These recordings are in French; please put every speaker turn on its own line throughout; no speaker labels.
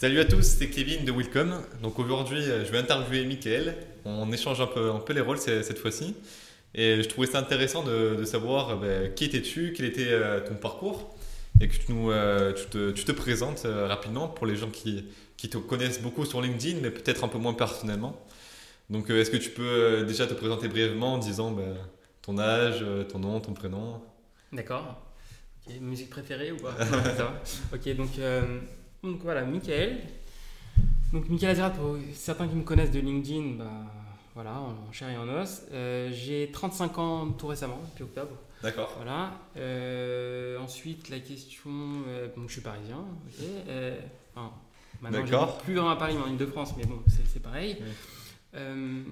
Salut à tous, c'est Kevin de Welcome. Donc aujourd'hui, je vais interviewer Mickaël. On échange un peu, un peu les rôles cette fois-ci. Et je trouvais ça intéressant de, savoir ben, qui étais-tu, quel était euh, ton parcours, et que tu, nous, euh, tu, te, tu te, présentes euh, rapidement pour les gens qui, qui, te connaissent beaucoup sur LinkedIn, mais peut-être un peu moins personnellement. Donc est-ce que tu peux déjà te présenter brièvement en disant ben, ton âge, ton nom, ton prénom?
D'accord. Musique préférée ou pas? Ok, donc donc voilà, Michael. Donc Michael Azerat, pour certains qui me connaissent de LinkedIn, bah, voilà, en chair et en os. Euh, j'ai 35 ans tout récemment, depuis octobre.
D'accord.
Voilà. Euh, ensuite, la question. Euh, je suis parisien. ok. Enfin, maintenant, plus dans à Paris, mais en Ile-de-France, mais bon, c'est pareil.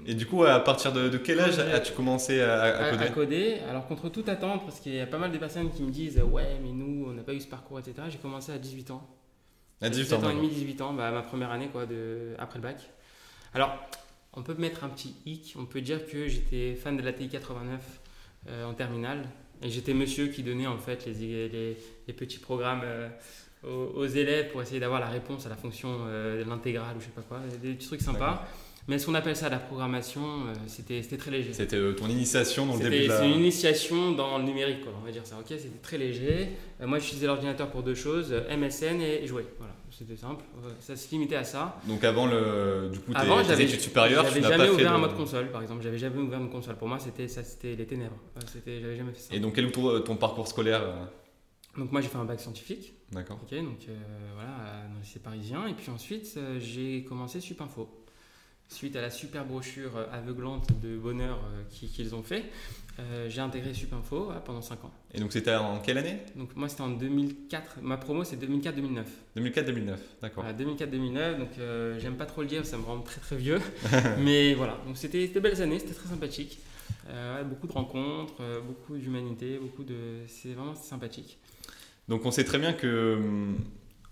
Et du coup, à partir de, quel âge as-tu commencé à,
coder À coder? Alors, contre toute attente, parce qu'il y a pas mal de personnes qui me disent Ouais, mais nous, on n'a pas eu ce parcours, etc. J'ai commencé à 18 ans.
À 18 ans.
et demi, 18 ans, bah, ma première année quoi, de, après le bac. Alors, on peut mettre un petit hic, on peut dire que j'étais fan de la TI 89 euh, en terminale. Et j'étais monsieur qui donnait en fait les, les, petits programmes euh, aux, élèves pour essayer d'avoir la réponse à la fonction euh, de l'intégrale ou je sais pas quoi, des petits trucs sympas. Mais ce qu'on appelle ça la programmation, euh, c'était très léger.
C'était euh, ton initiation dans le début de la...
C'est une initiation dans le numérique, on va dire ça. Ok, c'était très léger. Euh, moi, j'utilisais l'ordinateur pour deux choses, MSN et jouer. Voilà, c'était simple. ça se limitait à ça.
Donc avant le, du coup, avant, tes études supérieures,
tu n'as jamais ouvert un mode console, par exemple. J'avais jamais ouvert une console. Pour moi, c'était ça, c'était les ténèbres. J'avais jamais fait ça.
Et donc, quel est ton, parcours scolaire
donc moi j'ai fait un bac scientifique.
D'accord.
Ok, donc voilà, dans le lycée parisien. Et puis ensuite j'ai commencé Supinfo suite à la super brochure euh, aveuglante de bonheur euh, qu'ils ont fait, euh, j'ai intégré Supinfo pendant 5 ans.
Et donc c'était en quelle année?
Donc moi c'était en 2004, ma promo c'est 2004-2009.
2004-2009, d'accord.
2004-2009, donc j'aime pas trop le dire, ça me rend très très vieux. Mais voilà, donc c'était de belles années, c'était très sympathique. beaucoup de rencontres, beaucoup d'humanité, beaucoup de... C'est vraiment sympathique.
Donc on sait très bien que hum,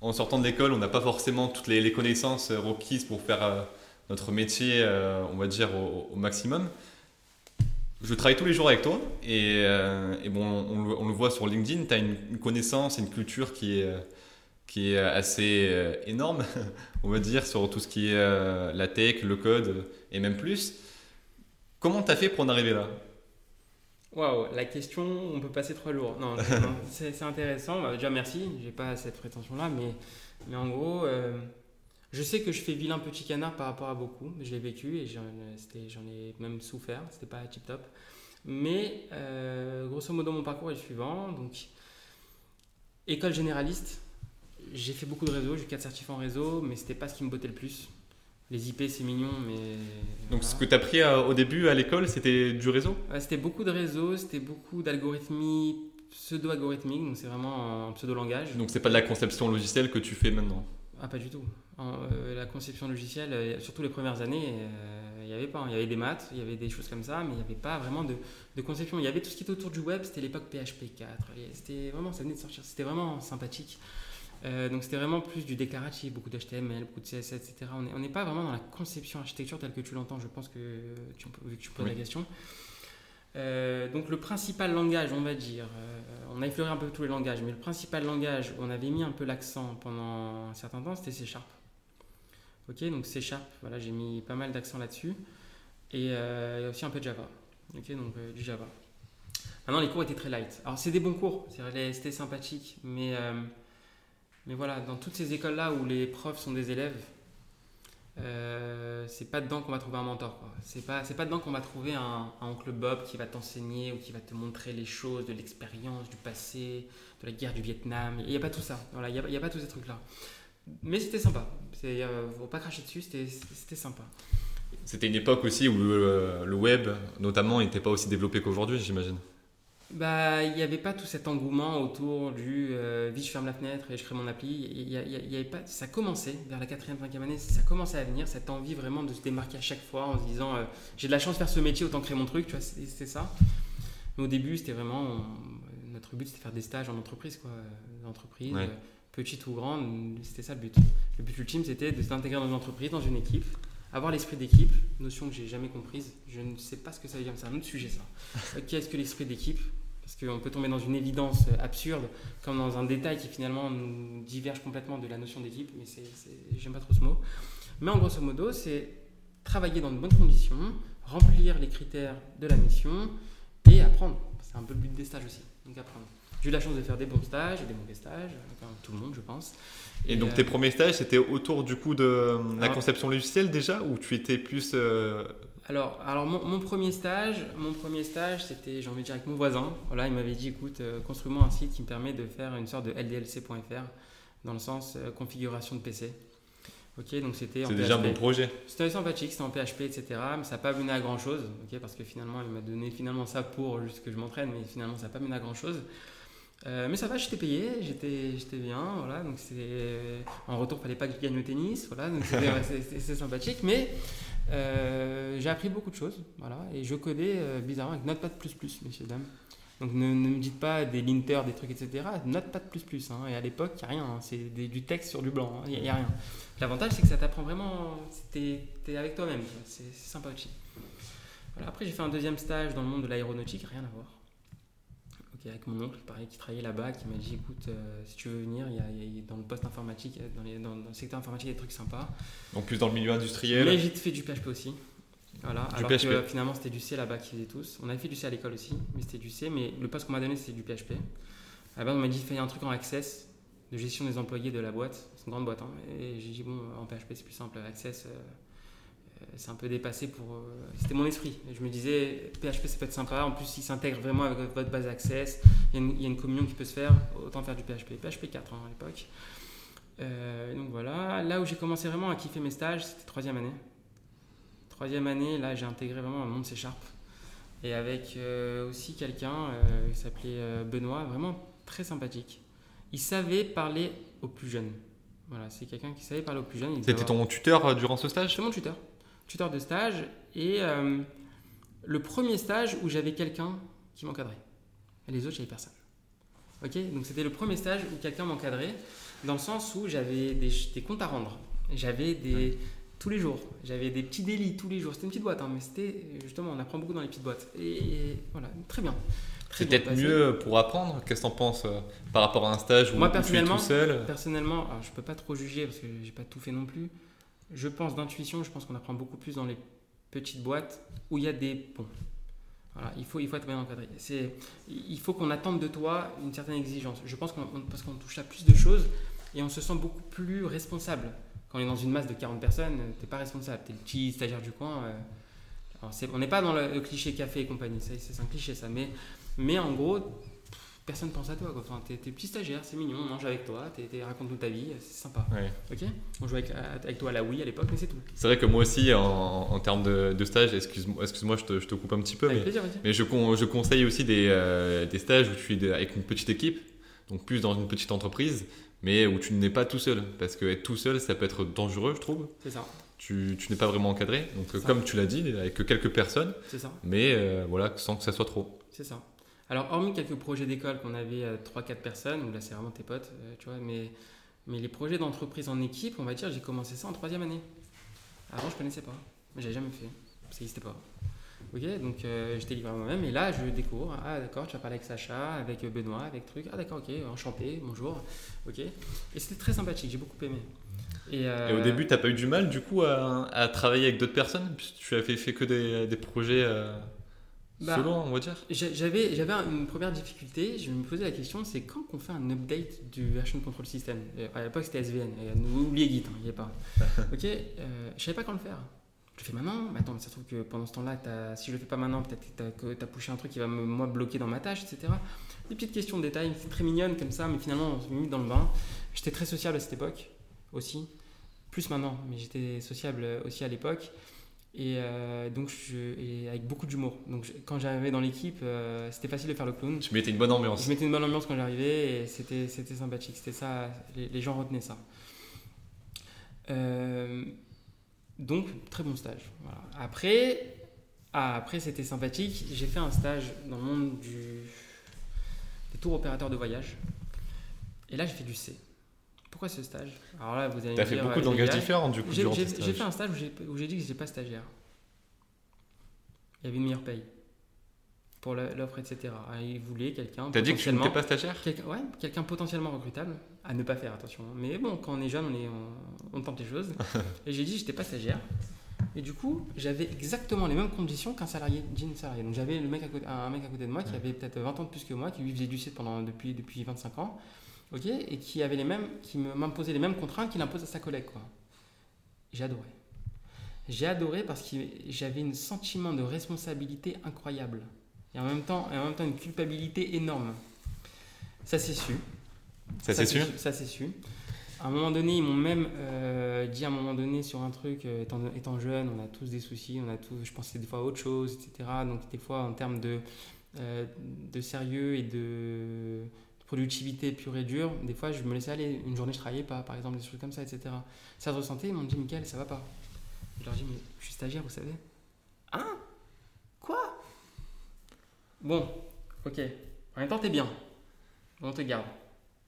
en sortant de l'école, on n'a pas forcément toutes les, les connaissances requises pour faire notre métier, euh, on va dire, au, maximum. Je travaille tous les jours avec toi et, euh, bon, on, le voit sur LinkedIn, tu as une, connaissance et une culture qui est, qui est assez euh, énorme, on va dire, sur tout ce qui est la tech, le code et même plus. Comment tu as fait pour en arriver là?
Waouh, la question, on peut passer trois jours. Non, c'est intéressant. Bah, déjà, merci. J'ai pas cette prétention-là, mais, mais en gros, je sais que je fais vilain petit canard par rapport à beaucoup. Je l'ai vécu et j'en ai même souffert. C'était pas tip top. Mais euh, grosso modo, mon parcours est le suivant. Donc, école généraliste. J'ai fait beaucoup de réseaux. J'ai eu 4 certifs en réseau, mais c'était pas ce qui me bottait le plus. Les IP, c'est mignon, mais.
Donc, ce que tu as appris au début à l'école, c'était du réseau?
C'était beaucoup de réseaux, c'était beaucoup d'algorithmie pseudo-algorithmique, donc c'est vraiment un pseudo-langage.
Donc, c'est pas de la conception logicielle que tu fais maintenant?
Ah, pas du tout. Euh, la conception logicielle, euh, surtout les premières années, il euh, n'y avait pas. Il y avait des maths, il y avait des choses comme ça, mais il n'y avait pas vraiment de, conception. Il y avait tout ce qui était autour du web, c'était l'époque PHP 4. C'était vraiment, ça venait de sortir, c'était vraiment sympathique. donc c'était vraiment plus du déclaratif, beaucoup d'HTML, beaucoup de CSS, etc. On n'est pas vraiment dans la conception architecture telle que tu l'entends, je pense que tu, vu que tu poses la question. Donc le principal langage, on va dire, on a effleuré un peu tous les langages, mais le principal langage où on avait mis un peu l'accent pendant un certain temps, c'était C Sharp. Ok, donc C Sharp, voilà, j'ai mis pas mal d'accent là-dessus. Et euh, aussi un peu de Java. Ok, donc euh, du Java. Maintenant, les cours étaient très light. Alors, c'est des bons cours, c'était sympathique, mais, euh, mais voilà, dans toutes ces écoles-là où les profs sont des élèves, euh, c'est pas dedans qu'on va trouver un mentor. C'est pas, pas dedans qu'on va trouver un, oncle Bob qui va t'enseigner ou qui va te montrer les choses de l'expérience, du passé, de la guerre du Vietnam. Il n'y a pas tout ça. Voilà, il n'y a, pas tous ces trucs-là. Mais c'était sympa. Il ne faut pas cracher dessus, c'était, sympa.
C'était une époque aussi où le, le web, notamment, n'était pas aussi développé qu'aujourd'hui, j'imagine
bah, il n'y avait pas tout cet engouement autour du euh, je ferme la fenêtre et je crée mon appli. Il y, y, avait pas, ça commençait vers la quatrième, cinquième année, ça commençait à venir, cette envie vraiment de se démarquer à chaque fois en se disant euh, j'ai de la chance de faire ce métier, autant créer mon truc, tu vois, c'était ça. Mais au début, c'était vraiment, notre but c'était de faire des stages en entreprise, quoi, entreprise, euh, petite ou grande, c'était ça le but. Le but ultime, c'était de s'intégrer dans une entreprise, dans une équipe, avoir l'esprit d'équipe, notion que j'ai jamais comprise. Je ne sais pas ce que ça veut dire, c'est un autre sujet ça. Qu'est-ce que l'esprit d'équipe Parce qu'on peut tomber dans une évidence absurde, comme dans un détail qui finalement nous diverge complètement de la notion d'équipe, mais j'aime pas trop ce mot. Mais en grosso modo, c'est travailler dans de bonnes conditions, remplir les critères de la mission et apprendre. C'est un peu le but des stages aussi, donc apprendre. J'ai eu la chance de faire des bons stages et des mauvais stages, comme tout le monde, je pense.
Et, donc, tes euh, premiers stages, c'était autour du coup de la conception logicielle déjà, ou tu étais plus. Euh,
alors, alors mon, premier stage, mon premier stage, c'était, j'ai envie de dire, avec mon voisin. Voilà, il m'avait dit, écoute, euh, construis-moi un site qui me permet de faire une sorte de LDLC.fr, dans le sens configuration de PC. Ok, donc c'était.
C'est déjà un bon projet.
C'était sympathique, c'était en PHP, etc. Mais ça n'a pas mené à grand chose, ok, parce que finalement, il m'a donné finalement ça pour juste que je m'entraîne, mais finalement, ça n'a pas mené à grand chose. Euh, mais ça va, j'étais payé, j'étais, j'étais bien, voilà, donc c'est... En retour, il fallait pas que je gagne au tennis, voilà, donc c'est, sympathique, mais euh, j'ai appris beaucoup de choses, voilà, et je codais euh, bizarrement avec Notepad++, messieurs, dames. Donc ne, ne, me dites pas des linters, des trucs, etc. Notepad++, hein, et à l'époque, il n'y a rien, hein, c'est du texte sur du blanc, il hein, n'y a, rien. L'avantage, c'est que ça t'apprend vraiment, t'es, es avec toi-même, c'est, sympa aussi. Voilà, après, j'ai fait un deuxième stage dans le monde de l'aéronautique, rien à voir avec mon oncle, pareil, qui travaillait là-bas, qui m'a dit écoute, euh, si tu veux venir, il y, a, dans le poste informatique, dans, dans, le secteur informatique, il y a des trucs sympas.
Donc plus dans le milieu industriel
Mais j'ai fait du PHP aussi. Voilà, alors que finalement c'était du C là-bas qu'ils faisaient tous. On avait fait du C à l'école aussi, mais c'était du C. Mais le poste qu'on m'a donné c'était du PHP. Base on m'a dit fais un truc en Access, de gestion des employés de la boîte. C'est une grande boîte. Hein. Et j'ai dit bon, en PHP c'est plus simple. Access, euh, c'est un peu dépassé pour. Euh, c'était mon esprit. Je me disais, PHP, ça peut être sympa. En plus, il s'intègre vraiment avec votre base Access. Il y, a une, communion qui peut se faire. Autant faire du PHP. PHP 4 hein, à l'époque. Euh, donc voilà. Là où j'ai commencé vraiment à kiffer mes stages, c'était troisième année. Troisième année, là, j'ai intégré vraiment un monde C Sharp. Et avec euh, aussi quelqu'un qui s'appelait Benoît, vraiment très sympathique. Il savait parler aux plus jeunes. Voilà, c'est quelqu'un qui savait parler aux plus jeunes.
C'était ton tuteur durant ce stage?
C'est mon tuteur tuteur de stage et euh, le premier stage où j'avais quelqu'un qui m'encadrait. Les autres, j'avais personne. Ok? Donc c'était le premier stage où quelqu'un m'encadrait dans le sens où j'avais des, comptes à rendre. J'avais des. Tous les jours. J'avais des petits délits tous les jours. C'était une petite boîte, hein, mais c'était. Justement, on apprend beaucoup dans les petites boîtes. Et, voilà, très bien.
C'est peut-être mieux pour apprendre. Qu'est-ce que tu en penses euh, par rapport à un stage où,
Moi,
personnellement, tu es tout seul?
Personnellement, alors, je peux pas trop juger parce que j'ai pas tout fait non plus je pense d'intuition, je pense qu'on apprend beaucoup plus dans les petites boîtes où il y a des ponts. Voilà, il, faut, il faut être bien encadré. Il faut qu'on attende de toi une certaine exigence. Je pense qu'on, parce qu'on touche à plus de choses et on se sent beaucoup plus responsable. Quand on est dans une masse de 40 personnes, tu n'es pas responsable. Tu es le petit stagiaire du coin. Euh. on n'est pas dans le, cliché café et compagnie, c'est, c'est un cliché ça. Mais, mais en gros, personne pense à toi. Quoi. Enfin, t'es, petit stagiaire, c'est mignon, on mange avec toi, raconte-nous ta vie, c'est sympa. Ok On jouait avec, toi à la Wii à l'époque, mais c'est tout.
C'est vrai que moi aussi, en, termes de, stage, excuse-moi, excuse-moi je, te, je, te, coupe un petit peu, mais, mais je, je, conseille aussi des, euh, des, stages où tu es avec une petite équipe, donc plus dans une petite entreprise, mais où tu n'es pas tout seul. Parce que être tout seul, ça peut être dangereux, je trouve.
C'est ça.
Tu, tu n'es pas vraiment encadré, donc comme tu l'as dit, avec quelques personnes,
c'est ça.
mais euh, voilà, sans que ça soit trop.
C'est ça. Alors, hormis quelques projets d'école qu'on avait à 3-4 personnes, où là c'est vraiment tes potes, euh, tu vois, mais, mais les projets d'entreprise en équipe, on va dire, j'ai commencé ça en troisième année. Avant, je connaissais pas, j'ai jamais fait, ça n'existait pas. Ok, donc euh, j'étais livré à moi-même, et là je découvre, ah d'accord, tu vas parler avec Sacha, avec Benoît, avec truc, ah d'accord, ok, enchanté, bonjour, ok. Et c'était très sympathique, j'ai beaucoup aimé.
Et, euh, au début, tu n'as pas eu du mal du coup à, travailler avec d'autres personnes, tu avais fait que des, des projets bah, on va dire
J'avais, j'avais une première difficulté, je me posais la question, c'est quand qu'on fait un update du version control system? À l'époque c'était SVN, oubliez Git, hein, il n'y a pas. ok, euh, je savais pas quand le faire. Je le fais maintenant, mais attends, mais ça se trouve que pendant ce temps-là, si je le fais pas maintenant, peut-être que tu as poussé un truc qui va me moi, bloquer dans ma tâche, etc. Des petites questions de détail, très mignonnes comme ça, mais finalement on se met dans le bain. J'étais très sociable à cette époque aussi, plus maintenant, mais j'étais sociable aussi à l'époque. Et euh, donc, je, avec beaucoup d'humour. Donc, quand j'arrivais dans l'équipe, euh, c'était facile de faire le clown.
Tu mettais une bonne ambiance.
Je mettais une bonne ambiance quand j'arrivais et c'était, c'était sympathique. C'était ça, les, gens retenaient ça. Euh, donc, très bon stage. Après, ah, après c'était sympathique. J'ai fait un stage dans le monde du, des tours opérateurs de voyage. Et là, j'ai fait du C. Pourquoi ce stage?
Alors là, vous allez. fait beaucoup d'engagements différents du coup.
J'ai fait un stage où j'ai dit que j'étais pas stagiaire. Il y avait une meilleure paye. pour l'offre, etc. Ah, Il voulait quelqu'un
T'as dit que tu n'étais pas stagiaire?
quelqu'un ouais, quelqu'un potentiellement recrutable, à ne pas faire attention. Mais bon, quand on est jeune, on, est, on, on tente les choses. et j'ai dit, j'étais pas stagiaire. Et du coup, j'avais exactement les mêmes conditions qu'un salarié, d'une salarié. Donc j'avais le mec à côté, un mec à côté de moi qui
Ouais.
avait peut-être 20 ans de plus que moi, qui lui faisait du site pendant depuis, depuis 25 ans, ok, et qui avait les mêmes, qui m'imposait les mêmes contraintes qu'il impose à sa collègue, quoi. J'ai adoré. J'ai adoré parce que j'avais un sentiment de responsabilité incroyable et en même temps, et en même temps une culpabilité énorme. Ça s'est su.
Ça c'est sûr
Ça c'est su. À un moment donné, ils m'ont même euh, dit à un moment donné sur un truc, euh, étant, étant jeune, on a tous des soucis, on a tous, je pensais des fois à autre chose, etc. Donc des fois en termes de, euh, de sérieux et de productivité pure et dure, des fois je me laissais aller, une journée je travaillais pas, par exemple, des choses comme ça, etc. Ça se ressentait, ils m'ont dit, Michael, ça va pas. Je leur dis, mais je suis stagiaire, vous savez. Hein? Quoi? Bon, ok. En même temps, t'es bien. On te garde.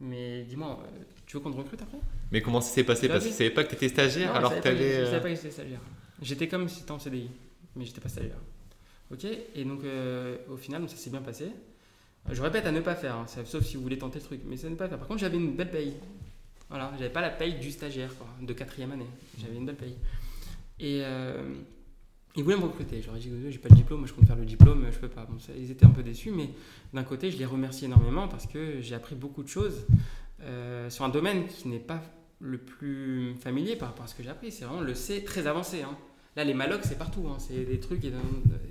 Mais dis-moi, euh, tu veux qu'on te recrute après?
Mais comment ça s'est passé? Parce
oui.
qu'ils savaient pas que t'étais stagiaire
Non,
alors que
savais
t'allais.
je savais
euh,
pas que j'étais stagiaire. J'étais comme si j'étais en CDI, mais j'étais pas stagiaire. Ok? Et donc, euh, au final, donc, ça s'est bien passé. Je répète à ne pas faire, hein, sauf si vous voulez tenter le truc, mais c'est ne pas faire. Par contre, j'avais une belle paye. Voilà, j'avais pas la paye du stagiaire, de quatrième année. J'avais une belle paye. Et euh, ils voulaient me recruter. Ai dit, j'ai pas le diplôme, je compte faire le diplôme, je peux pas. Ils étaient un peu déçus, mais d'un côté, je les remercie énormément parce que j'ai appris beaucoup de choses euh, sur un domaine qui n'est pas le plus familier par rapport à ce que j'ai appris. C'est vraiment le C très avancé. hein. Là, les malocs, c'est partout. hein. C'est des trucs.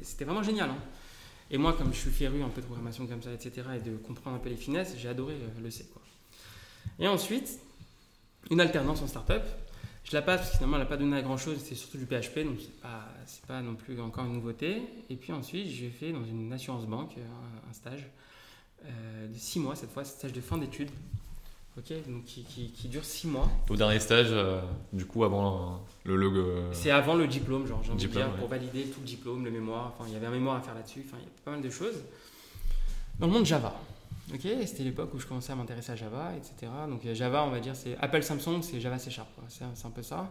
C'était vraiment génial. Et moi, comme je suis féru un peu de programmation comme ça, etc., et de comprendre un peu les finesses, j'ai adoré euh, le C. Et ensuite, une alternance en start-up. Je la passe parce que finalement, elle n'a pas donné à grand chose. C'est surtout du PHP, donc c'est pas, pas non plus encore une nouveauté. Et puis ensuite, j'ai fait dans une assurance banque un, un stage euh, de 6 mois cette fois, stage de fin d'études. Ok, donc qui, qui- qui dure 6 mois.
Au dernier stage, euh, du coup, avant euh, le logo. euh,
C'est avant le diplôme, genre, j'ai envie de dire,
ouais.
pour valider tout le diplôme, le mémoire. Enfin, il y avait un mémoire à faire là-dessus. Enfin, il y a pas mal de choses. Dans le monde Java. Ok, c'était l'époque où je commençais à m'intéresser à Java, etc. Donc Java, on va dire, c'est Apple Samsung, c'est Java C Sharp. quoi. C'est un peu ça.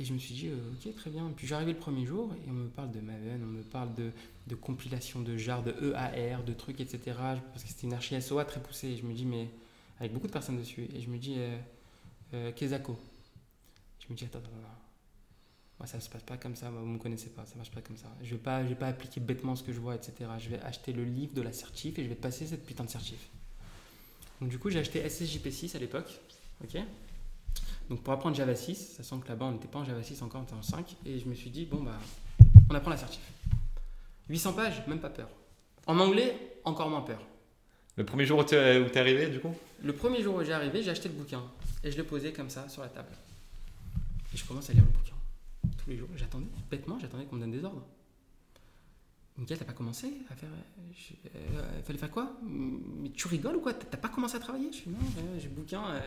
Et je me suis dit, euh, ok, très bien. Puis j'arrivais le premier jour et on me parle de Maven, on me parle de, de compilation de jar, de EAR, de trucs, etc. Parce que c'était une archi SOA très poussée. Et je me dis, mais avec beaucoup de personnes dessus. Et je me dis, euh, euh, Kezako. Je me dis, attends, attends, attends. Moi, ça se passe pas comme ça. Moi, vous me connaissez pas. Ça marche pas comme ça. Je vais pas, vais pas appliquer bêtement ce que je vois, etc. Je vais acheter le livre de la certif et je vais passer cette putain de certif. Donc, du coup, j'ai acheté SSJP6 à l'époque. Ok. Donc, pour apprendre Java 6, sachant que là-bas, on n'était pas en Java 6 encore, on était en 5. Et je me suis dit, bon, bah, on apprend la certif. 800 pages, même pas peur. En anglais, encore moins peur.
Le premier jour où où t'es arrivé, du coup
Le premier jour où j'ai arrivé, j'ai acheté le bouquin et je l'ai posé comme ça sur la table. Et je commence à lire le bouquin. Tous les jours, j'attendais, bêtement, j'attendais qu'on me donne des ordres. Miguel, t'as pas commencé à faire. je- euh, fallait faire quoi? Mais tu rigoles ou quoi? T'as pas commencé à travailler? Je suis non, euh, j'ai le bouquin. euh,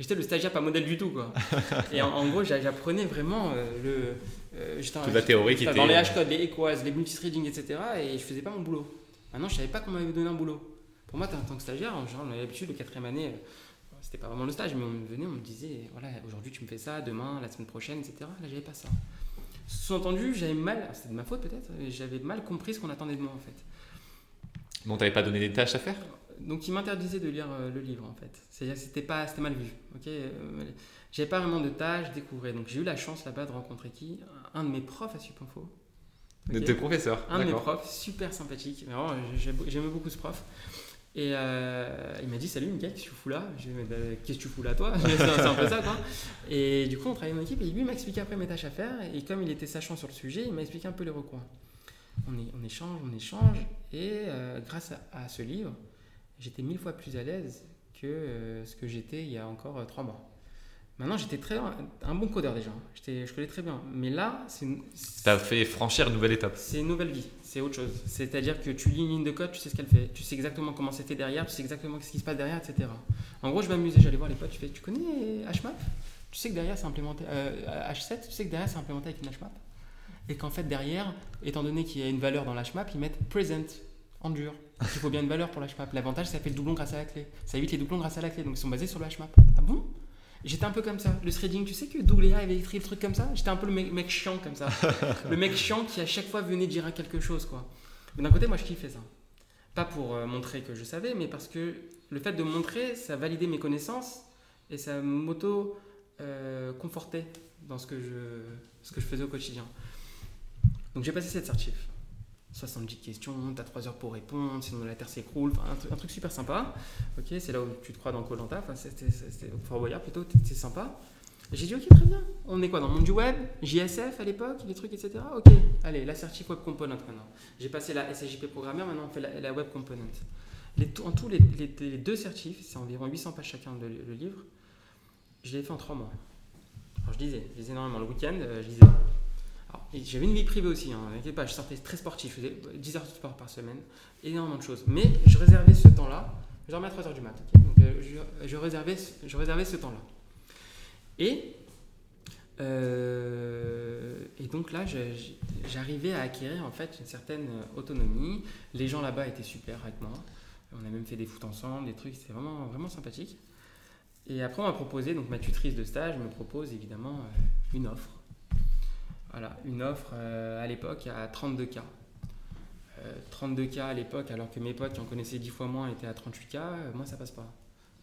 J'étais le stagiaire pas modèle du tout, quoi. Et en, en gros, j'a- j'apprenais vraiment euh, le. euh,
Toute la théorie qui était-
Dans les hashcodes, les equals, les multithreading, etc. Et je faisais pas mon boulot. Maintenant, je savais pas qu'on m'avait donné un boulot. Pour moi, en tant que stagiaire, en général, on avait l'habitude, le quatrième année, euh, c'était pas vraiment le stage, mais on me venait, on me disait, voilà, aujourd'hui tu me fais ça, demain, la semaine prochaine, etc. Là, j'avais pas ça. Sous-entendu, j'avais mal, c'était de ma faute peut-être, j'avais mal compris ce qu'on attendait de moi en fait.
Bon, t'avais pas donné des tâches à faire?
Donc il m'interdisait de lire euh, le livre en fait. C'est-à-dire que c'était pas, c'était mal vu. Ok, Euh, j'avais pas vraiment de tâches, je découvrais. Donc j'ai eu la chance là-bas de rencontrer qui? Un de mes profs à Supinfo.
De
Ok.
tes professeurs
Un de mes profs, super sympathique. Vraiment, j'aimais beaucoup ce prof. Et euh, il m'a dit Salut Miguel, qu'est-ce que tu fous là? Bah, Qu'est-ce que tu fous là, toi? C'est un peu ça, quoi. Et du coup, on travaillait en équipe et lui il m'a expliqué après mes tâches à faire. Et comme il était sachant sur le sujet, il m'a expliqué un peu les recoins. On, est- on échange, on échange. Et euh, grâce à, à ce livre, j'étais mille fois plus à l'aise que euh, ce que j'étais il y a encore trois mois. Maintenant, j'étais très un bon codeur déjà. J'étais- Je connais très bien. Mais là, c'est une-
T'as fait franchir une nouvelle étape.
c'est une nouvelle vie, c'est autre chose. C'est-à-dire que tu lis une ligne de code, tu sais ce qu'elle fait, tu sais exactement comment c'était derrière, tu sais exactement ce qui se passe derrière, etc. En gros, je m'amusais, j'allais voir les potes, tu fais, tu connais HMAP? Tu sais que derrière c'est implémenté, euh, H7, tu sais que derrière c'est implémenté avec une HMAP? Et qu'en fait derrière, étant donné qu'il y a une valeur dans l'HMAP, ils mettent present en dur. Il faut bien une valeur pour l'HMAP. L'avantage, ça fait le doublon grâce à la clé. Ça évite les doublons grâce à la clé, donc ils sont basés sur le HMAP. Ah bon? J'étais un peu comme ça. Le threading, tu sais que Douglas avait écrit le truc comme ça? J'étais un peu le mec, mec chiant comme ça. le mec chiant qui à chaque fois venait dire quelque chose, quoi. Mais d'un côté, moi, je kiffais ça. Pas pour euh, montrer que je savais, mais parce que le fait de montrer, ça validait mes connaissances et ça m'auto-confortait dans ce que, je, ce que je faisais au quotidien. Donc j'ai passé cette certif. 70 questions, t'as 3 heures pour répondre, sinon la terre s'écroule, un, truc- super sympa. Ok, c'est là où tu te crois dans Colanta, enfin c'était Fort Boyard plutôt, c'est sympa. J'ai dit ok très bien, on est quoi dans le monde du web, JSF à l'époque, les trucs etc. Ok, allez la certif web component maintenant. J'ai passé la SAJP programmeur, maintenant on fait la, web component. En tout les, deux certifs, c'est environ 800 pages chacun le livre, je l'ai fait en 3 mois. Alors je lisais, je lisais énormément le week-end, euh, je lisais. J'avais une vie privée aussi, hein, pas, je sortais très sportif, je faisais 10 heures de sport par semaine, énormément de choses. Mais je réservais ce temps-là, je dormais à 3 heures du mat, donc euh, je, réservais, je réservais ce temps-là. Et, euh, donc là, j'arrivais à acquérir en fait une certaine euh, autonomie. Les gens là-bas étaient super avec moi. On a même fait des foot ensemble, des trucs, c'était vraiment, vraiment sympathique. Et après, on m'a proposé, donc ma tutrice de stage me propose évidemment une offre. Voilà, une offre euh, à l'époque à 32K. Euh, 32K à l'époque, alors que mes potes qui en connaissaient 10 fois moins étaient à 38K, euh, moi ça passe pas.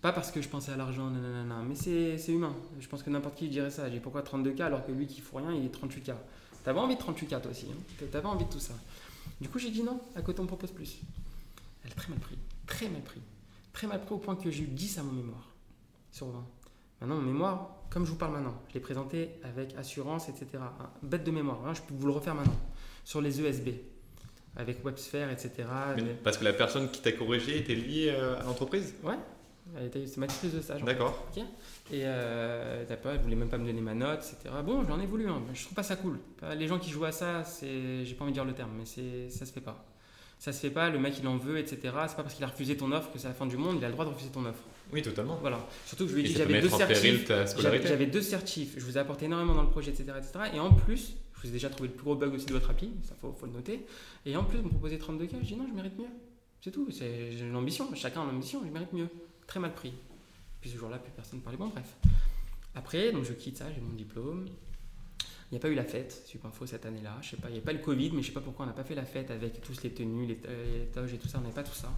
Pas parce que je pensais à l'argent, nanana, mais c'est humain. Je pense que n'importe qui dirait ça. J'ai pourquoi 32K alors que lui qui fout rien, il est 38K. T'avais envie de 38K toi aussi, hein t'avais envie de tout ça. Du coup, j'ai dit non, à côté on propose plus? Elle a très mal pris, très mal pris. Très mal pris au point que j'ai eu 10 à mon mémoire sur 20. Maintenant, mon mémoire, comme je vous parle maintenant, je l'ai présenté avec assurance, etc. Bête de mémoire, hein, je peux vous le refaire maintenant. Sur les ESB, avec WebSphere, etc.
Mais Parce que la personne qui t'a corrigé était liée euh, à l'entreprise?
Ouais, c'est ma tutrice de stage.
D'accord.
Et euh, t'as pas, elle voulait même pas me donner ma note, etc. Bon, j'en ai voulu, hein. je trouve pas ça cool. Les gens qui jouent à ça, j'ai pas envie de dire le terme, mais ça se fait pas. Ça se fait pas, le mec il en veut, etc. C'est pas parce qu'il a refusé ton offre que c'est la fin du monde, il a le droit de refuser ton offre.
Oui, totalement.
Voilà. Surtout que je lui ai dit j'avais deux certifs. J'avais, deux certifs, je vous ai apporté énormément dans le projet, etc. etc. Et en plus, je vous ai déjà trouvé le plus gros bug aussi de votre API, ça faut, faut le noter. Et en plus, vous me proposez 32K, je dis non, je mérite mieux. C'est tout, c'est, j'ai une ambition, chacun a une ambition, je mérite mieux. Très mal pris. Puis ce jour-là, plus personne ne parlait. Bon, bref. Après, donc je quitte ça, j'ai mon diplôme. Il n'y a pas eu la fête, Supinfo, cette année-là. Je sais pas, il n'y a pas le Covid, mais je sais pas pourquoi on n'a pas fait la fête avec tous les tenues, les, les toges et tout ça, on n'avait pas tout ça.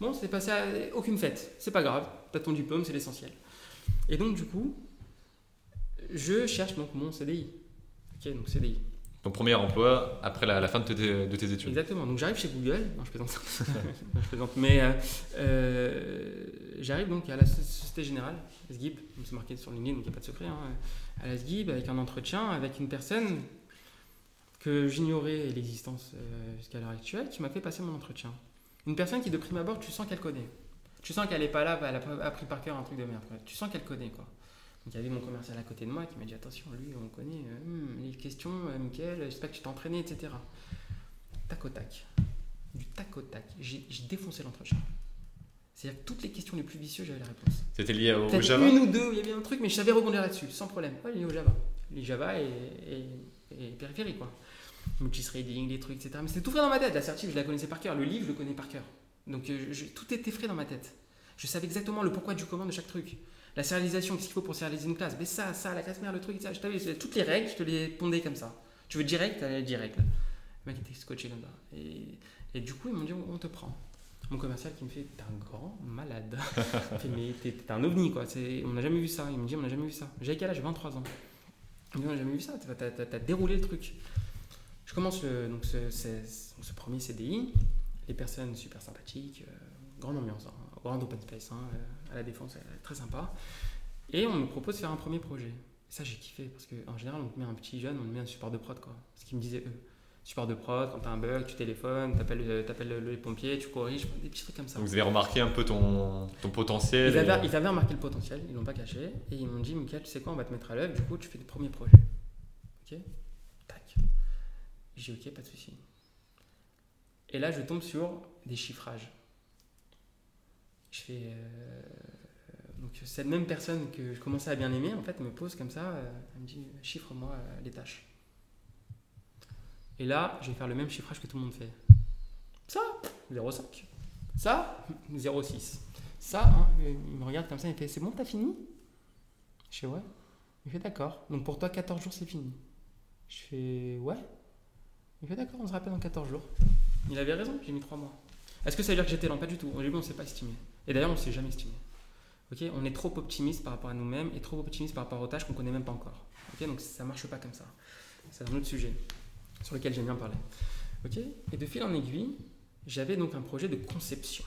Bon, c'est passé à aucune fête, c'est pas grave, t'as ton diplôme, c'est l'essentiel. Et donc, du coup, je cherche donc mon CDI. Ok, donc CDI.
Ton premier emploi après la, la fin de tes, de tes études.
Exactement. Donc j'arrive chez Google. Non, je plaisante. Je plaisante. Mais euh, euh, j'arrive donc à la Société Générale, SGIB. C'est marqué sur LinkedIn, donc il n'y a pas de secret. hein, à la SGIB avec un entretien avec une personne que j'ignorais l'existence euh, jusqu'à l'heure actuelle, qui m'a fait passer mon entretien. Une personne qui de prime abord, tu sens qu'elle connaît. Tu sens qu'elle n'est pas là, bah, elle a appris par cœur un truc de merde. Tu sens qu'elle connaît quoi. Donc il y avait mon commercial à côté de moi qui m'a dit attention, lui on connaît, euh, Hmm, les questions, euh, Mickaël, j'espère que tu t'es entraîné, etc. Tac au tac. Du tac au tac. J'ai défoncé l'entretien. C'est-à-dire que toutes les questions les plus vicieuses, j'avais la réponse.
C'était lié au, Java
une ou deux, il y avait un truc, mais je savais rebondir là-dessus, sans problème. Ouais, lié au Java. Les Java et, et, et périphérie, quoi. Multithreading, les trucs, etc. Mais c'était tout frais dans ma tête. La certif, je la connaissais par cœur. Le livre, je le connais par cœur. Donc euh, tout était frais dans ma tête. Je savais exactement le pourquoi du comment de chaque truc. La sérialisation, qu'est-ce qu'il faut pour sérialiser une classe? Mais ça, ça, la classe mère, le truc, ça. Je t'avais toutes les règles, je te les pondais comme ça. Tu veux direct, t'allais direct. Le mec était scotché comme ça. Et, du coup, ils m'ont dit, on te prend. Mon commercial qui me fait, t'es un grand malade. Fait, mais t'es un ovni, quoi. On n'a jamais vu ça. Il me dit, on n'a jamais vu ça. J'avais quel âge? 23 ans. Il me dit, on n'a jamais vu ça. T'as déroulé le truc. Je commence le, donc ce, ce- ce premier CDI. Les personnes super sympathiques. euh, grande ambiance. hein, grande open space. hein, euh, à la défense, euh, très sympa. Et on me propose de faire un premier projet. Ça, j'ai kiffé parce qu'en général, on te met un petit jeune, on te met un support de prod, quoi. Ce qu'ils me disaient eux. Support de prod, quand t'as un bug, tu téléphones, t'appelles t'appelles le- les pompiers, tu corriges, des petits trucs comme ça.
Donc vous avez remarqué un peu ton, ton potentiel.
Ils
et-
avaient, ils avaient remarqué le potentiel, ils l'ont pas caché, et ils m'ont dit, Michael, tu sais quoi, on va te mettre à l'œuvre, du coup, tu fais des premiers projets. Ok? J'ai ok, pas de souci. Et là, je tombe sur des chiffrages. Je fais. euh, donc, cette même personne que je commençais à bien aimer, en fait, me pose comme ça, euh, elle me dit, chiffre-moi euh, les tâches. Et là, je vais faire le même chiffrage que tout le monde fait. Ça, 0,5. Ça, 0,6. Ça, hein, il me regarde comme ça, il me fait C'est bon, t'as fini? Je fais Ouais. Il fait D'accord. Donc pour toi, 14 jours, c'est fini. Je fais Ouais. Il fait D'accord, on se rappelle dans 14 jours. Il avait raison, j'ai mis 3 mois. Est-ce que ça veut dire que j'étais lent Pas du tout. Au début, on ne s'est pas estimé. Et d'ailleurs, on ne s'est jamais estimé. On est trop optimiste par rapport à nous-mêmes et trop optimiste par rapport aux tâches qu'on ne connaît même pas encore. Donc ça ne marche pas comme ça. C'est un autre sujet sur lequel j'aime bien parler. Et de fil en aiguille, j'avais donc un projet de conception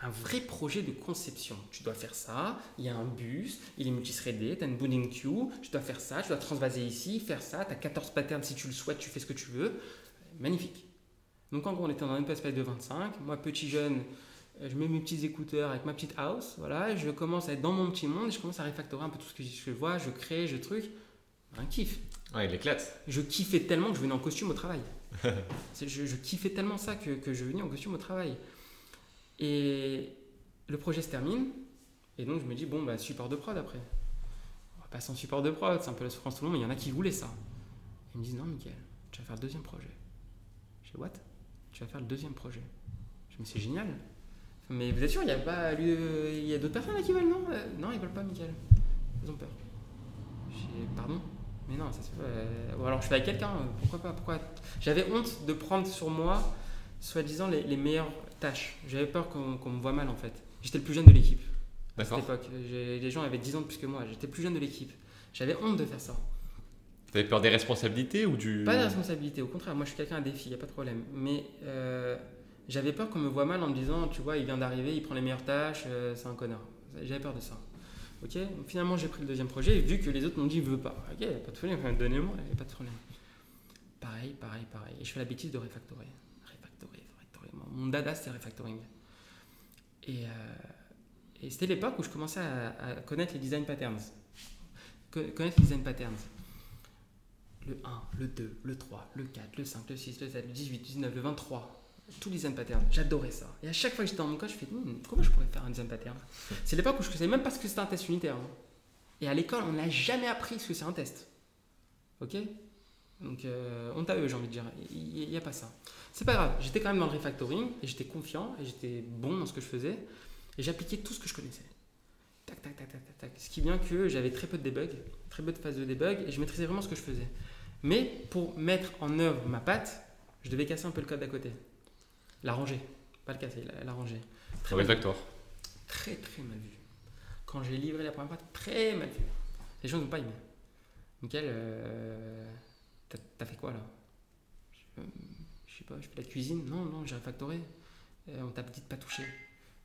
un vrai projet de conception. Tu dois faire ça, il y a un bus, il est multithreadé, tu as une booting queue, tu dois faire ça, tu dois transvaser ici, faire ça, tu as 14 patterns si tu le souhaites, tu fais ce que tu veux. Magnifique. Donc en gros, on était dans une espace de 25, moi petit jeune, je mets mes petits écouteurs avec ma petite house, voilà, je commence à être dans mon petit monde, je commence à refactorer un peu tout ce que je vois, je crée, je truc. Un kiff.
Ouais, il éclate.
Je kiffais tellement que je venais en costume au travail. je, je, kiffais tellement ça que, que je venais en costume au travail. Et le projet se termine. Et donc, je me dis, bon, bah, support de prod après. On va passer en support de prod, c'est un peu la souffrance tout le monde, mais il y en a qui voulaient ça. Ils me disent, non, Mickaël, tu vas faire le deuxième projet. Je dis, what? Tu vas faire le deuxième projet. Je me dis, c'est génial. Mais vous êtes sûr, il y a pas il y a d'autres personnes là qui veulent, non? Euh, Non, ils veulent pas, Mickaël. Ils ont peur. Je dis, pardon? Mais non, ça se fait. Euh, ou alors je fais avec quelqu'un, pourquoi pas? Pourquoi... J'avais honte de prendre sur moi, soi-disant, les meilleurs tâche. J'avais peur qu'on me voit mal en fait. J'étais le plus jeune de l'équipe à cette époque. Les gens avaient 10 ans de plus que moi. J'étais le plus jeune de l'équipe. J'avais honte de faire ça.
Tu avais peur des responsabilités ou du.
Pas des responsabilités, au contraire, moi je suis quelqu'un à défi, il n'y a pas de problème. Mais euh, j'avais peur qu'on me voit mal en me disant, tu vois, il vient d'arriver, il prend les meilleures tâches, euh, c'est un connard. J'avais peur de ça. Ok? Finalement, j'ai pris le deuxième projet et vu que les autres m'ont dit, veut pas. Ok, pas de problème, donnez-moi, il n'y a pas de problème. Pareil, pareil, pareil. Et je fais la bêtise de refactorer mon dada, c'était refactoring. Et, euh, et c'était l'époque où je commençais à, connaître les design patterns. connaître les design patterns. Le 1, le 2, le 3, le 4, le 5, le 6, le 7, le 18, le 19, le 23. Tous design patterns. J'adorais ça. Et à chaque fois que j'étais dans mon code, je fais hmm, comment je pourrais faire un design pattern? C'est l'époque où je ne savais même pas ce que c'était un test unitaire. Hein. Et à l'école, on n'a jamais appris ce que c'est un test. Ok? Donc, euh, on t'a eu, j'ai envie de dire. Il n'y a pas ça. C'est pas grave, j'étais quand même dans le refactoring et j'étais confiant et j'étais bon dans ce que je faisais et j'appliquais tout ce que je connaissais. Tac, tac, tac, tac, tac, Ce qui vient que j'avais très peu de debug, très peu de phases de debug et je maîtrisais vraiment ce que je faisais. Mais pour mettre en œuvre ma patte, je devais casser un peu le code d'à côté. L'arranger. Pas le casser, l'arranger.
Très refactor.
Très, très mal vu. Quand j'ai livré la première patte, très mal vu. Les gens n'ont pas aimé. Michael, euh, t'as fait quoi là? Je sais pas, je fais la cuisine? Non, non, j'ai refactoré. Euh, on t'a dit de pas toucher.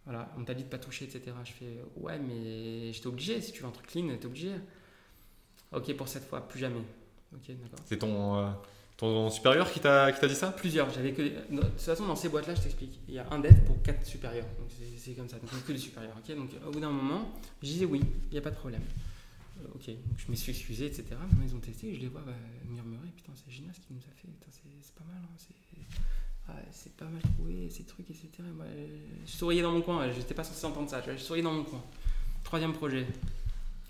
Voilà, on t'a dit de pas toucher, etc. Je fais, ouais, mais j'étais obligé. Si tu veux un truc clean, t'es obligé. Ok, pour cette fois, plus jamais. Ok, d'accord.
C'est ton, euh, ton supérieur qui t'a dit ça?
Plusieurs. J'avais que. De toute façon, dans ces boîtes-là, je t'explique. Il y a un dev pour quatre supérieurs. Donc c'est comme ça. Donc que des supérieurs. Ok, donc au bout d'un moment, je disais oui, il n'y a pas de problème. Euh, ok, donc je me suis excusé, etc. Maintenant, ils ont testé je les vois bah, murmurer. Putain, c'est génial ce qu'il nous a fait. C'est pas mal. Hein, ah, c'est pas mal trouvé, ces trucs, etc. Moi, je souriais dans mon coin, j'étais pas censé entendre ça, je souriais dans mon coin. Troisième projet.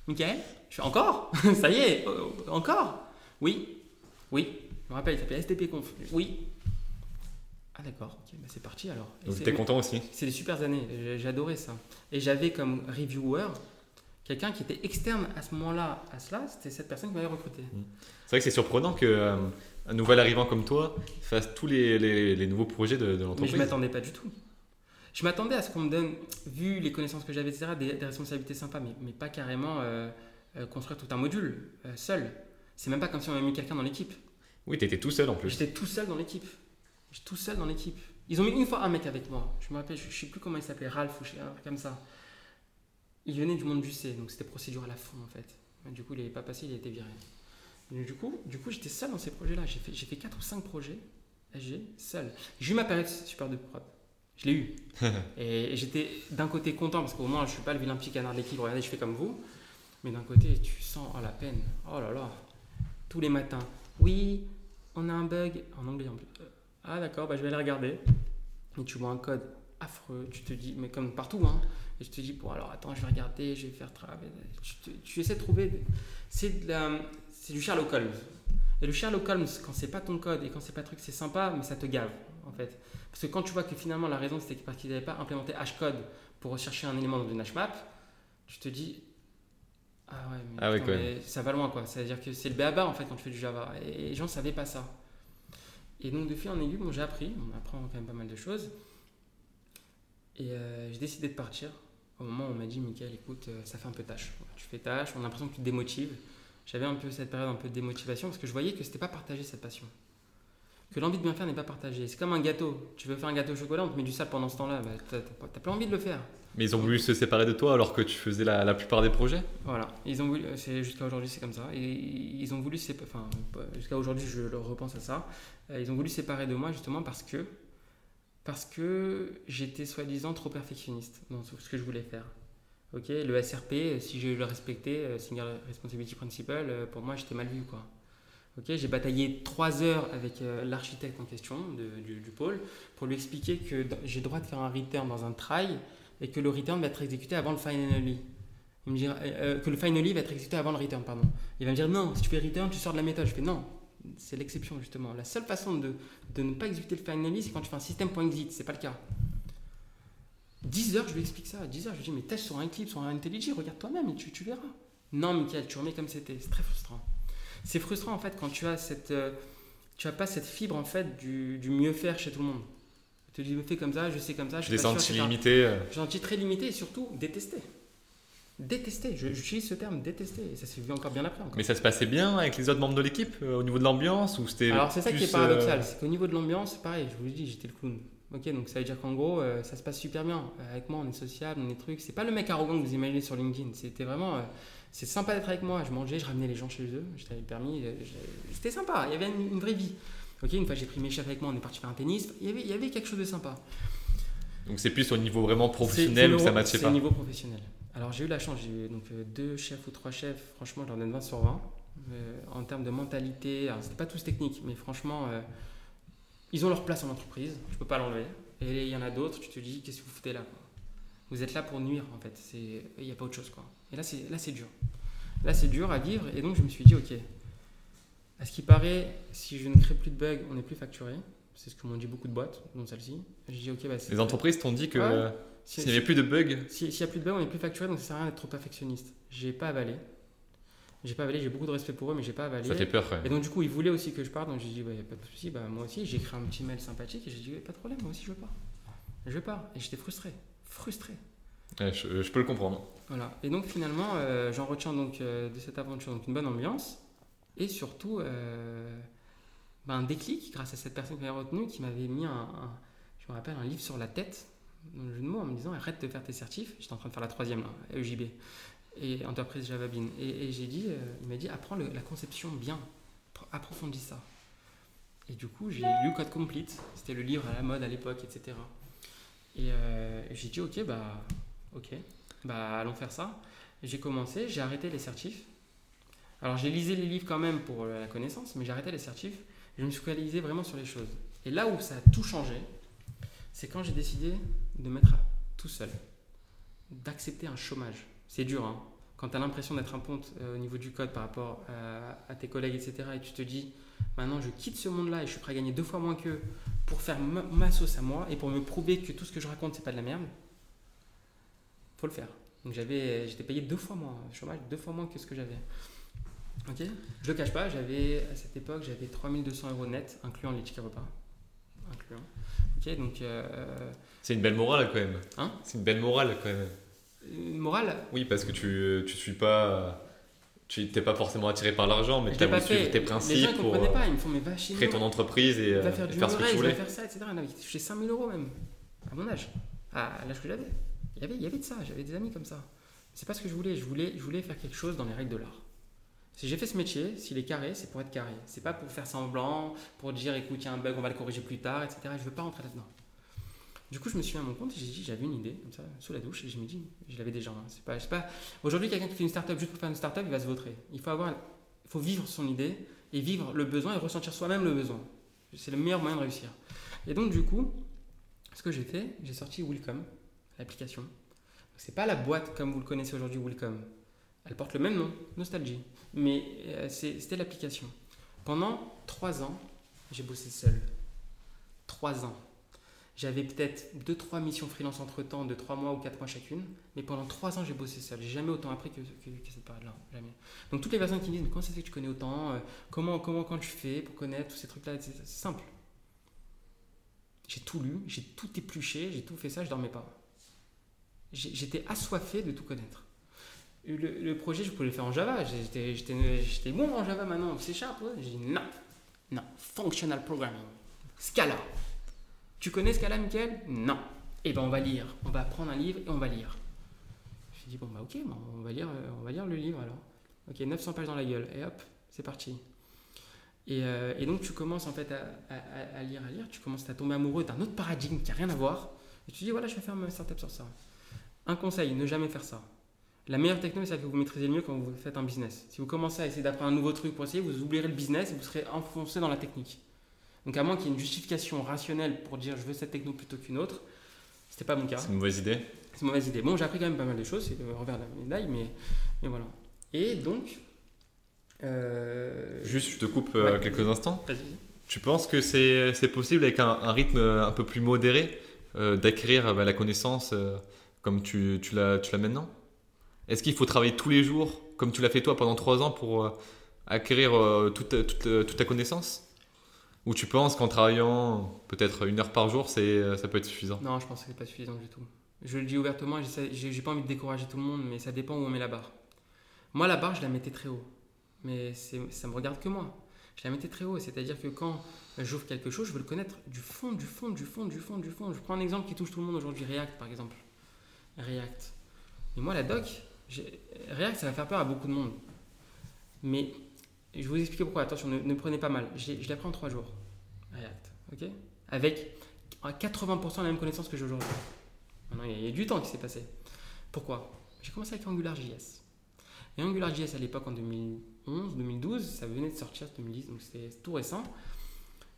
Michael Je fais encore? Ça y est euh, Encore? Oui Oui Je me rappelle, il s'appelait STP Conf. Oui Ah d'accord, ok, bah c'est parti alors.
Donc t'es content aussi?
C'est des super années, j'adorais ça. Et j'avais comme reviewer quelqu'un qui était externe à ce moment-là à cela, c'était cette personne qui m'avait recruté. Mmh.
C'est vrai que c'est surprenant que. Euh, un nouvel arrivant comme toi fasse tous les, les, nouveaux projets de, de l'entreprise.
Mais je m'attendais pas du tout. Je m'attendais à ce qu'on me donne, vu les connaissances que j'avais, etc., des, responsabilités sympas, mais, mais pas carrément euh, euh, construire tout un module seul. C'est même pas comme si on avait mis quelqu'un dans l'équipe.
Oui, tu étais tout seul en plus.
J'étais tout seul dans l'équipe. J'étais tout seul dans l'équipe. Ils ont mis une fois un mec avec moi. Je me rappelle, je, ne sais plus comment il s'appelait, Ralph ou un truc comme ça. Il venait du monde du C, donc c'était procédure à la fond en fait. Du coup, il n'avait pas passé, il a été viré du coup, du coup j'étais seul dans ces projets-là. J'ai fait, j'ai fait 4 ou 5 projets SG, seul. J'ai eu ma période super de prod. Je l'ai eu. et, j'étais d'un côté content parce qu'au moins je ne suis pas le vilain petit canard de l'équipe. Regardez, je fais comme vous. Mais d'un côté, tu sens oh, la peine. Oh là là. Tous les matins. Oui, on a un bug. En anglais en plus. Ah d'accord, bah, je vais aller regarder. Et tu vois un code affreux. Tu te dis, mais comme partout, hein. Et je te dis, bon alors attends, je vais regarder, je vais faire travailler. Tu, tu essaies de trouver. C'est de la c'est du Sherlock Holmes. Et le Sherlock Holmes, quand c'est pas ton code et quand c'est pas truc, c'est sympa, mais ça te gave en fait. Parce que quand tu vois que finalement la raison c'était parce qu'ils n'avaient pas implémenté Hcode pour rechercher un élément dans une HMAP, tu te dis ah ouais, mais, ah mais ça va loin quoi. C'est-à-dire que c'est le béaba en fait quand tu fais du Java. Et les gens savaient pas ça. Et donc de fil en aiguille, bon, j'ai appris, on apprend quand même pas mal de choses. Et euh, j'ai décidé de partir au moment où on m'a dit, Michael, écoute, euh, ça fait un peu tâche. Tu fais tâche, on a l'impression que tu te démotives. J'avais un peu cette période un peu de démotivation parce que je voyais que c'était pas partagé cette passion. Que l'envie de bien faire n'est pas partagée. C'est comme un gâteau. Tu veux faire un gâteau au chocolat, on te met du sel pendant ce temps-là. Bah, t'as, t'as- pas envie de le faire.
Mais ils ont voulu se séparer de toi alors que tu faisais la, la plupart des projets?
Voilà, ils ont voulu, c'est jusqu'à aujourd'hui c'est comme ça. Et ils ont voulu enfin jusqu'à aujourd'hui je repense à ça. Euh, Ils ont voulu se séparer de moi justement parce que parce que j'étais soi-disant trop perfectionniste dans ce que je voulais faire. Ok, le SRP, si je le respectais, euh, Single Responsibility Principle, euh, pour moi j'étais mal vu quoi. Ok, j'ai bataillé trois heures avec euh, l'architecte en question du, du pôle pour lui expliquer que j'ai le droit de faire un return dans un try et que le return va être exécuté avant le finally. Il me euh, euh, que le finally va être exécuté avant le return, pardon. Il va me dire non, si tu fais return, tu sors de la méthode. Je fais non, c'est l'exception justement. La seule façon de, de ne pas exécuter le finally, c'est quand tu fais un système.exit, c'est pas le cas. 10 heures, je lui explique ça. 10 heures, je lui dis mais tâche sur un clip, sur un IntelliJ, regarde toi-même et tu, tu verras. Non, Michael, tu remets comme c'était. C'est très frustrant. C'est frustrant en fait quand tu as cette, euh, tu as pas cette fibre en fait du, du mieux faire chez tout le monde. Tu te dis fais comme ça, je sais comme ça, je suis
l'ai
pas sûr,
senti
etc.
limité. euh.
J'ai senti très limité et surtout détesté. Détesté, j'utilise ce terme détesté et ça s'est vu encore bien après. encore.
Mais ça se passait bien avec les autres membres de l'équipe euh, au niveau de l'ambiance ou c'était
Alors c'est ça qui est paradoxal,
euh,
c'est qu'au niveau de l'ambiance, c'est pareil, je vous le dis, j'étais le clown. Ok, donc ça veut dire qu'en gros, euh, ça se passe super bien. Avec moi, on est sociable, on est trucs. C'est pas le mec arrogant que vous imaginez sur LinkedIn. C'était vraiment. c'est sympa d'être avec moi. Je mangeais, je ramenais les gens chez eux. J'avais le permis. C'était sympa. Il y avait une, une vraie vie. Ok, une fois j'ai pris mes chefs avec moi, on est parti faire un tennis. Il y avait, il y avait quelque chose de sympa.
Donc c'est plus au niveau vraiment
C'est-
professionnel
c'est
où ça matchait
C'est
pas.
au niveau professionnel. Alors j'ai eu la chance, j'ai eu donc euh, deux chefs ou trois chefs, franchement je leur donne 20 sur 20. Euh, en termes de mentalité, alors c'était pas tous techniques, mais franchement, euh, ils ont leur place en entreprise, je peux pas l'enlever. Et il y en a d'autres, tu te dis, qu'est-ce que vous foutez là quoi? Vous êtes là pour nuire en fait, il n'y a pas autre chose quoi. Et là c'est là, c'est dur. Là c'est dur à vivre, et donc je me suis dit, ok, à ce qui paraît, si je ne crée plus de bugs, on n'est plus facturé. C'est ce que m'ont dit beaucoup de boîtes, dont celle-ci. J'ai dit, ok, bah, c'est-
Les entreprises t'ont dit que
Ouais. Si-
s'il n'y avait plus de bugs,
si- S'il n'y a plus de bugs, on n'est plus facturé, donc ça sert à rien d'être trop perfectionniste. J'ai pas avalé. J'ai pas avalé, j'ai beaucoup de respect pour eux, mais j'ai pas avalé.
ça fait peur. ouais.
Et donc du coup, ils voulaient aussi que je parte, donc j'ai dit, bah, y a pas de souci, bah, moi aussi, j'ai écrit un petit mail sympathique et j'ai dit, Ouais, pas de problème, moi aussi je veux pas. Je veux pas. Et j'étais frustré. Frustré.
Ouais, je, je peux le comprendre.
Voilà. Et donc finalement, euh, j'en retiens donc euh, de cette aventure donc une bonne ambiance et surtout euh, bah, un déclic grâce à cette personne qui m'avait retenu, qui m'avait mis un, un- je me rappelle, un livre sur la tête, jeu de mots, en me disant arrête de faire tes certifs. J'étais en train de faire la troisième là, EJB et entreprise Java Bean. Et, j'ai dit, euh, il m'a dit apprends la conception bien, Pro- approfondis ça. Et du coup, j'ai lu Code Complete, c'était le livre à la mode à l'époque, etc. Et euh, j'ai dit ok bah ok bah allons faire ça. J'ai commencé, j'ai arrêté les certifs. Alors j'ai lisé les livres quand même pour la connaissance, mais j'ai arrêté les certifs. Je me suis focalisé vraiment sur les choses. Et là où ça a tout changé, c'est quand j'ai décidé de mettre tout seul, d'accepter un chômage. C'est dur, hein. Quand tu as l'impression d'être un ponte euh, au niveau du code par rapport à, à tes collègues, etc., et tu te dis, maintenant je quitte ce monde-là et je suis prêt à gagner deux fois moins qu'eux pour faire ma, sauce à moi et pour me prouver que tout ce que je raconte, c'est pas de la merde, faut le faire. Donc j'étais payé deux fois moins, chômage, deux fois moins que ce que j'avais. Ok? Je le cache pas, j'avais, à cette époque, j'avais 3200 euros net, incluant les tickets repas. Incluant. Ok, donc, euh,
C'est une belle morale quand même.
Hein
C'est une belle morale quand même.
une morale,
Oui, parce que tu tu suis pas. Tu t'es pas forcément attiré par l'argent, mais tu as suivre tes
Les gens
principes pour
comprenaient
euh,
pas, ils me font, mais va chez
créer ton entreprise et
va
euh,
faire du
faire ce que tu
va
voulais.
faire ça, etc. Avait qui touchaient 5000 euros même, à mon âge, à l'âge que j'avais. Il y avait, il y avait de ça, j'avais des amis comme ça. C'est pas ce que je voulais, je voulais, je voulais faire quelque chose dans les règles de l'art. Si j'ai fait ce métier, s'il est carré, c'est pour être carré. C'est pas pour faire semblant, pour dire écoute, il y a un bug, on va le corriger plus tard, etc. Je veux pas rentrer là-dedans. Du coup, je me suis mis à mon compte et j'ai dit, j'avais une idée, comme ça, sous la douche, et je me dis, je l'avais déjà. hein. Aujourd'hui, quelqu'un qui fait une startup juste pour faire une startup, il va se vautrer. Il faut avoir, il faut vivre son idée et vivre le besoin et ressentir soi-même le besoin. C'est le meilleur moyen de réussir. Et donc, du coup, ce que j'ai fait, j'ai sorti Willcom, l'application. C'est pas la boîte comme vous le connaissez aujourd'hui, Willcom. Elle porte le même nom, Nostalgie. Mais euh, c'était l'application. Pendant trois ans, j'ai bossé seul. Trois ans. J'avais peut-être deux, trois missions freelance entre temps, de trois mois ou quatre mois chacune. Mais pendant trois ans, j'ai bossé seul. J'ai jamais autant appris que, que- cette période-là. Jamais. Donc, toutes les personnes qui me disent, comment ça fait que tu connais autant Euh, comment, comment, quand tu fais pour connaître tous ces trucs-là c'est simple. J'ai tout lu, j'ai tout épluché, j'ai tout fait ça, je dormais pas. J'étais assoiffé de tout connaître. Le, projet, je pouvais le faire en Java. J'étais bon en Java maintenant, c'est Sharp. J'ai dit non, non, functional programming, Scala. Tu connais Scala, Michael? Non. Eh ben on va lire. On va prendre un livre et on va lire. J'ai dit bon bah ok, on va lire, euh, on va lire le livre alors. Ok, 900 pages dans la gueule et hop, c'est parti. Euh, et, donc tu commences en fait à, lire, à lire, tu commences à tomber amoureux d'un autre paradigme qui n'a rien à voir. Et tu dis voilà, je vais faire ma startup sur ça. Un conseil, ne jamais faire ça. La meilleure techno, c'est celle que vous maîtrisez le mieux quand vous faites un business. Si vous commencez à essayer d'apprendre un nouveau truc pour essayer, vous oublierez le business et vous serez enfoncé dans la technique. Donc à moins qu'il y ait une justification rationnelle pour dire je veux cette techno plutôt qu'une autre, c'était pas mon cas.
C'est une mauvaise idée.
C'est une mauvaise idée. Bon, j'ai appris quand même pas mal de choses, c'est le revers de la médaille, mais, mais voilà. Et donc,
euh, Juste, je te coupe euh, quelques instants. Tu penses que c'est possible avec un, rythme un peu plus modéré euh, d'acquérir bah, la connaissance comme tu, tu l'as maintenant Est-ce qu'il faut travailler tous les jours comme tu l'as fait toi pendant trois ans pour acquérir toute, toute, toute, ta connaissance? Ou tu penses qu'en travaillant peut-être une heure par jour, ça peut être suffisant?
Non, je pense que c'est pas suffisant du tout. Je le dis ouvertement, j'ai pas envie de décourager tout le monde, mais ça dépend où on met la barre. Moi, la barre, je la mettais très haut mais ça me regarde que moi. Je la mettais très haut, c'est-à-dire que quand j'ouvre quelque chose, je veux le connaître du fond, du fond, du fond, du fond, du fond. Je prends un exemple qui touche tout le monde aujourd'hui, React par exemple. React. Et moi, la doc, React, ça va faire peur à beaucoup de monde. Mais je vais vous expliquer pourquoi. Attention, ne, prenez pas mal. Je, je l'apprends en trois jours. React. OK? Avec 80% la même connaissance que j'ai aujourd'hui. Maintenant, il y, a, du temps qui s'est passé. Pourquoi? J'ai commencé avec AngularJS. Et AngularJS à l'époque en 2000. 2011, 2012, ça venait de sortir 2010, donc c'était tout récent.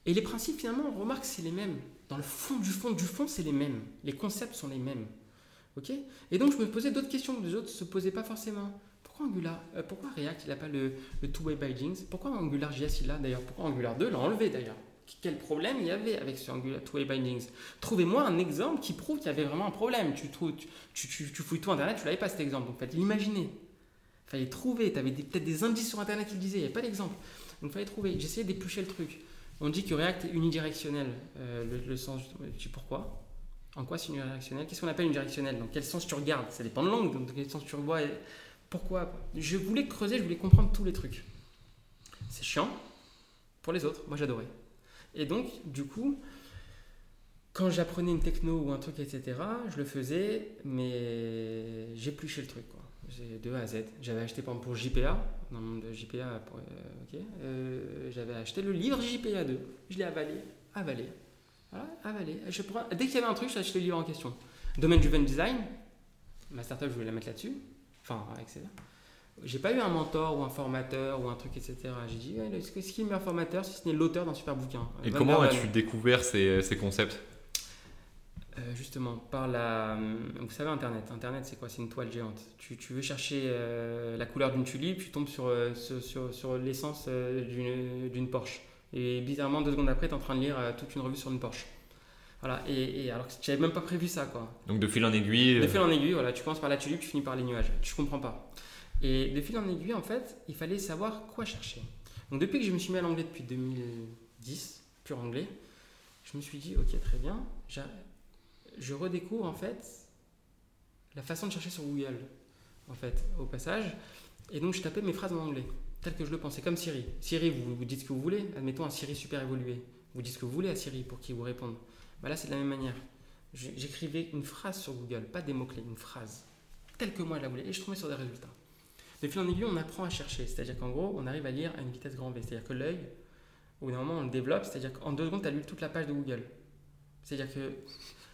Et les principes, finalement, on remarque que c'est les mêmes. Dans le fond du fond du fond, c'est les mêmes. Les concepts sont les mêmes. Ok et donc, je me posais d'autres questions que les autres ne se posaient pas forcément. Pourquoi Angular euh, Pourquoi React, il n'a pas le, two-way bindings Pourquoi AngularJS, il l'a d'ailleurs? Pourquoi Angular 2 l'a enlevé d'ailleurs? Quel problème il y avait avec ce Two-Way Bindings Trouvez-moi un exemple qui prouve qu'il y avait vraiment un problème. Tu, tu, tu, fouilles tout Internet, tu l'avais pas cet exemple. Donc, faites l'imaginer fallait trouver. Tu avais peut-être des indices sur Internet qui le disaient, il n'y avait pas d'exemple. Donc fallait trouver. J'essayais d'éplucher le truc. On dit que React est unidirectionnel. Euh, le, sens, je pourquoi? En quoi c'est unidirectionnel Qu'est-ce qu'on appelle unidirectionnel Dans quel sens tu regardes? Ça dépend de l'angle, dans quel sens tu revois. Pourquoi? Je voulais creuser, je voulais comprendre tous les trucs. C'est chiant pour les autres. Moi j'adorais. Et donc, du coup, quand j'apprenais une techno ou un truc, etc., je le faisais, mais j'épluchais le truc. Quoi de A à Z. J'avais acheté par exemple pour JPA, JPA, euh, euh, j'avais acheté le livre JPA 2. Je l'ai avalé, avalé. Voilà, avalé. Je prends, dès qu'il y avait un truc, j'achetais le livre en question. Domaine du design, ma startup, je voulais la mettre là-dessus. Enfin, etc. J'ai pas eu un mentor ou un formateur ou un truc, etc. J'ai dit, est-ce qu'il y a le meilleur formateur si ce n'est l'auteur d'un super bouquin?
Et comment as-tu découvert ces, ces concepts?
Euh, justement, par la. Vous savez, Internet. Internet, c'est quoi? C'est une toile géante. Tu, veux chercher euh, la couleur d'une tulipe, tu tombes sur, euh, sur, sur, l'essence d'une Porsche. Et bizarrement, deux secondes après, tu es en train de lire toute une revue sur une Porsche. Voilà, et, alors que tu n'avais même pas prévu ça, quoi.
Donc de fil en aiguille.
De fil en aiguille, voilà, tu commences par la tulipe, tu finis par les nuages. Tu comprends pas. Et de fil en aiguille, en fait, il fallait savoir quoi chercher. Donc depuis que je me suis mis à l'anglais depuis 2010, pur anglais, je me suis dit, ok, très bien, je redécouvre en fait la façon de chercher sur Google, en fait, au passage. Et donc je tapais mes phrases en anglais, telles que je le pensais, comme Siri. Siri, vous, vous dites ce que vous voulez, admettons un Siri super évolué. Vous dites ce que vous voulez à Siri pour qu'il vous réponde. Bah là, c'est de la même manière. J'écrivais une phrase sur Google, pas des mots-clés, une phrase, telle que moi je la voulais, et je tombais sur des résultats. De fil en on apprend à chercher, c'est-à-dire qu'en gros, on arrive à lire à une vitesse grand V, c'est-à-dire que l'œil, au bout d'un moment, on le développe, c'est-à-dire qu'en deux secondes, tu as lu toute la page de Google. C'est-à-dire que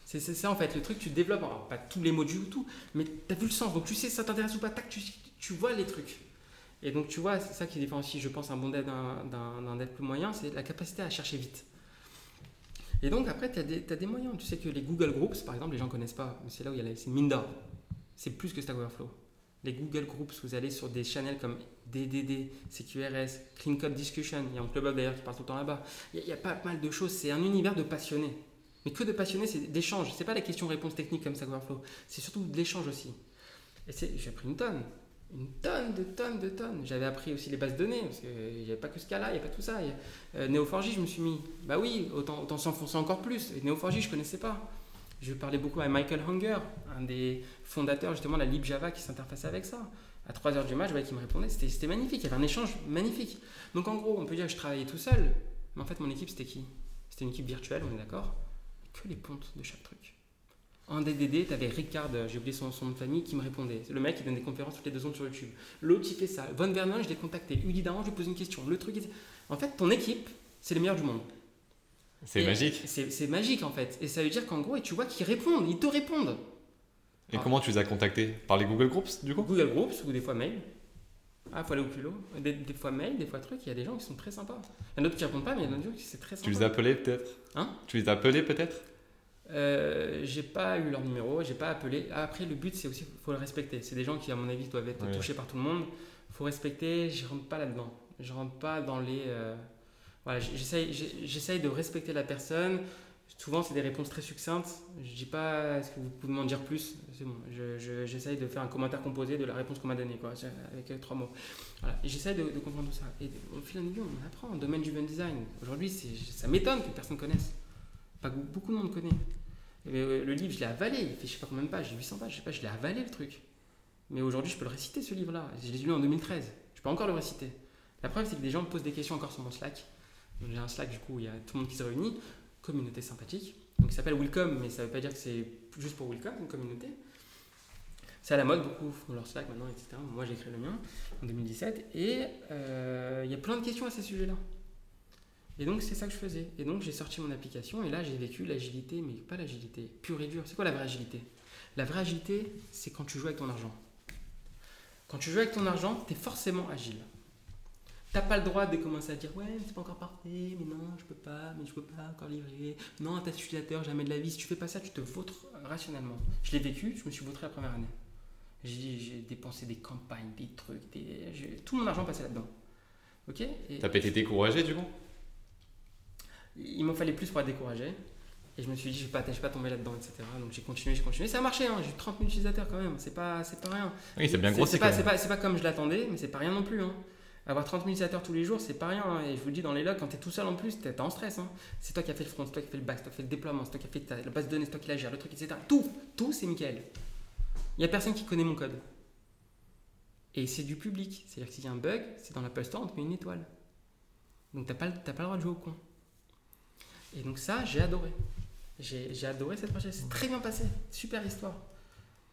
c'est ça en fait, le truc, tu développes, pas tous les modules ou tout, mais tu as vu le sens, donc tu sais si ça t'intéresse ou pas, tac, tu, vois les trucs. Et donc tu vois, c'est ça qui différencie, je pense, un bon dev d'un dev plus moyen, c'est la capacité à chercher vite. Et donc après, tu as, des moyens. Tu sais que les Google Groups, par exemple, les gens ne connaissent pas, mais c'est là où il y a c'est Minda. C'est plus que Stack Overflow. Les Google Groups, vous allez sur des channels comme DDD, CQRS, Clean Code Discussion, il y a un club d'ailleurs qui passe tout le temps là-bas. Il, y, a pas mal de choses, c'est un univers de passionnés. Mais que de passionnés, c'est d'échange. C'est pas la question-réponse technique comme ça Overflow. C'est surtout de l'échange aussi. Et j'ai appris une tonne. Une tonne de tonnes de tonnes. J'avais appris aussi les bases de données, parce qu'il n'y avait pas que cas-là, il n'y avait pas tout ça. Euh, Neo4j, je me suis mis, bah oui, autant, autant s'enfoncer encore plus. Et Neo4j, je ne connaissais pas. Je parlais beaucoup à Michael Hunger, un des fondateurs justement de la LibJava qui s'interface avec ça. À 3h du match, je voyais qu'il me répondait. C'était magnifique. Il y avait un échange magnifique. Donc en gros, on peut dire que je travaillais tout seul. Mais en fait, mon équipe, c'était qui? C'était une équipe virtuelle, on est d'accord? Que les pontes de chaque truc. En DDD, tu avais Ricard, j'ai oublié son, nom de famille, qui me répondait. Le mec, il donne des conférences toutes les deux secondes sur YouTube. L'autre, il fait ça. Von Vernon, je l'ai contacté. Uli Daran, je lui pose une question. Le truc, en fait, ton équipe, c'est le meilleur du monde.
C'est magique.
C'est magique, en fait. Et ça veut dire qu'en gros, tu vois qu'ils répondent, ils te répondent.
Et comment tu les as contactés? Par les Google Groups, du coup?
Google Groups ou des fois mail. Ah, faut aller au culot. Des, des, fois mail, des fois trucs. Il y a des gens qui sont très sympas. Il y en a d'autres qui répondent pas, mais il y en a d'autres qui c'est très sympa.
Tu les as appelés peut-être?
Hein?
Tu les as appelés peut-être?
Euh, j'ai pas eu leur numéro, j'ai pas appelé. Après, le but, c'est aussi, faut le respecter. C'est des gens qui, à mon avis, doivent être touchés par tout le monde. Faut respecter. Je rentre pas là-dedans. Je rentre pas dans les. Euh, voilà, j'essaye de respecter la personne. Souvent, c'est des réponses très succinctes. Je dis pas, est-ce que vous pouvez m'en dire plus? C'est bon. J'essaye de faire un commentaire composé de la réponse qu'on m'a donnée, quoi, avec euh, trois mots. Voilà. J'essaye de, comprendre tout ça. Et au fil du on apprend. Domaine du design. Aujourd'hui, ça m'étonne que personne connaisse. Pas beaucoup de monde connaît. Euh, le livre, je l'ai avalé. Il fait je sais pas combien de pages, j'ai 800 pages, je sais pas, je l'ai avalé le truc. Mais aujourd'hui, je peux le réciter ce livre-là. Je l'ai lu en 2013. Je peux encore le réciter. La preuve, c'est que des gens me posent des questions encore sur mon Slack. J'ai un Slack, du coup, il y a tout le monde qui se réunit. Communauté sympathique. Donc, il s'appelle Welcome, mais ça veut pas dire que c'est juste pour Welcome, une communauté. C'est à la mode, beaucoup font leur Slack maintenant, etc. Moi, j'ai créé le mien en 2017. Et euh, il y a plein de questions à ces sujets-là. Et donc, c'est ça que je faisais. Et donc, j'ai sorti mon application et là, j'ai vécu l'agilité, mais pas l'agilité, pure et dure. C'est quoi la vraie agilité? La vraie agilité, c'est quand tu joues avec ton argent. Quand tu joues avec ton argent, tu es forcément agile. T'as pas le droit de commencer à dire ouais c'est pas encore parfait, mais non je peux pas, mais je peux pas encore livrer. Non t'as utilisateur, jamais de la vie. Si tu fais pas ça, tu te vautres rationnellement. Je l'ai vécu, je me suis vautré la première année. J'ai dépensé des campagnes, des trucs, tout mon argent passait là-dedans. Ok?
T'as pas été découragé du coup?
Il m'en fallait plus pour être découragé. Et je me suis dit, je ne vais, pas, tomber là-dedans, etc. Donc j'ai continué, j'ai continué. Ça a marché, hein. j'ai eu 30 000 utilisateurs quand même, c'est pas, pas rien.
Oui, c'est bien grossi.
C'est pas, pas, pas, comme je l'attendais, mais c'est pas rien non plus. Hein. Avoir 30 000 utilisateurs tous les jours, c'est pas rien. Hein. Et je vous le dis, dans les logs, quand tu es tout seul en plus, tu es en stress. C'est toi qui as fait le front, c'est toi qui as fait le back, c'est toi qui as fait le déploiement, c'est toi qui as fait la base de données, c'est toi qui la gère, le truc, etc. Tout, tout, c'est Michael. Il n'y a personne qui connaît mon code. Et c'est du public. C'est-à-dire que s'il y a un bug, c'est dans l'Apple Store, on te met une étoile. Donc tu n'as pas, pas le droit de jouer au con. Et donc ça, j'ai adoré. J'ai adoré cette projet. C'est très bien passé. Super histoire.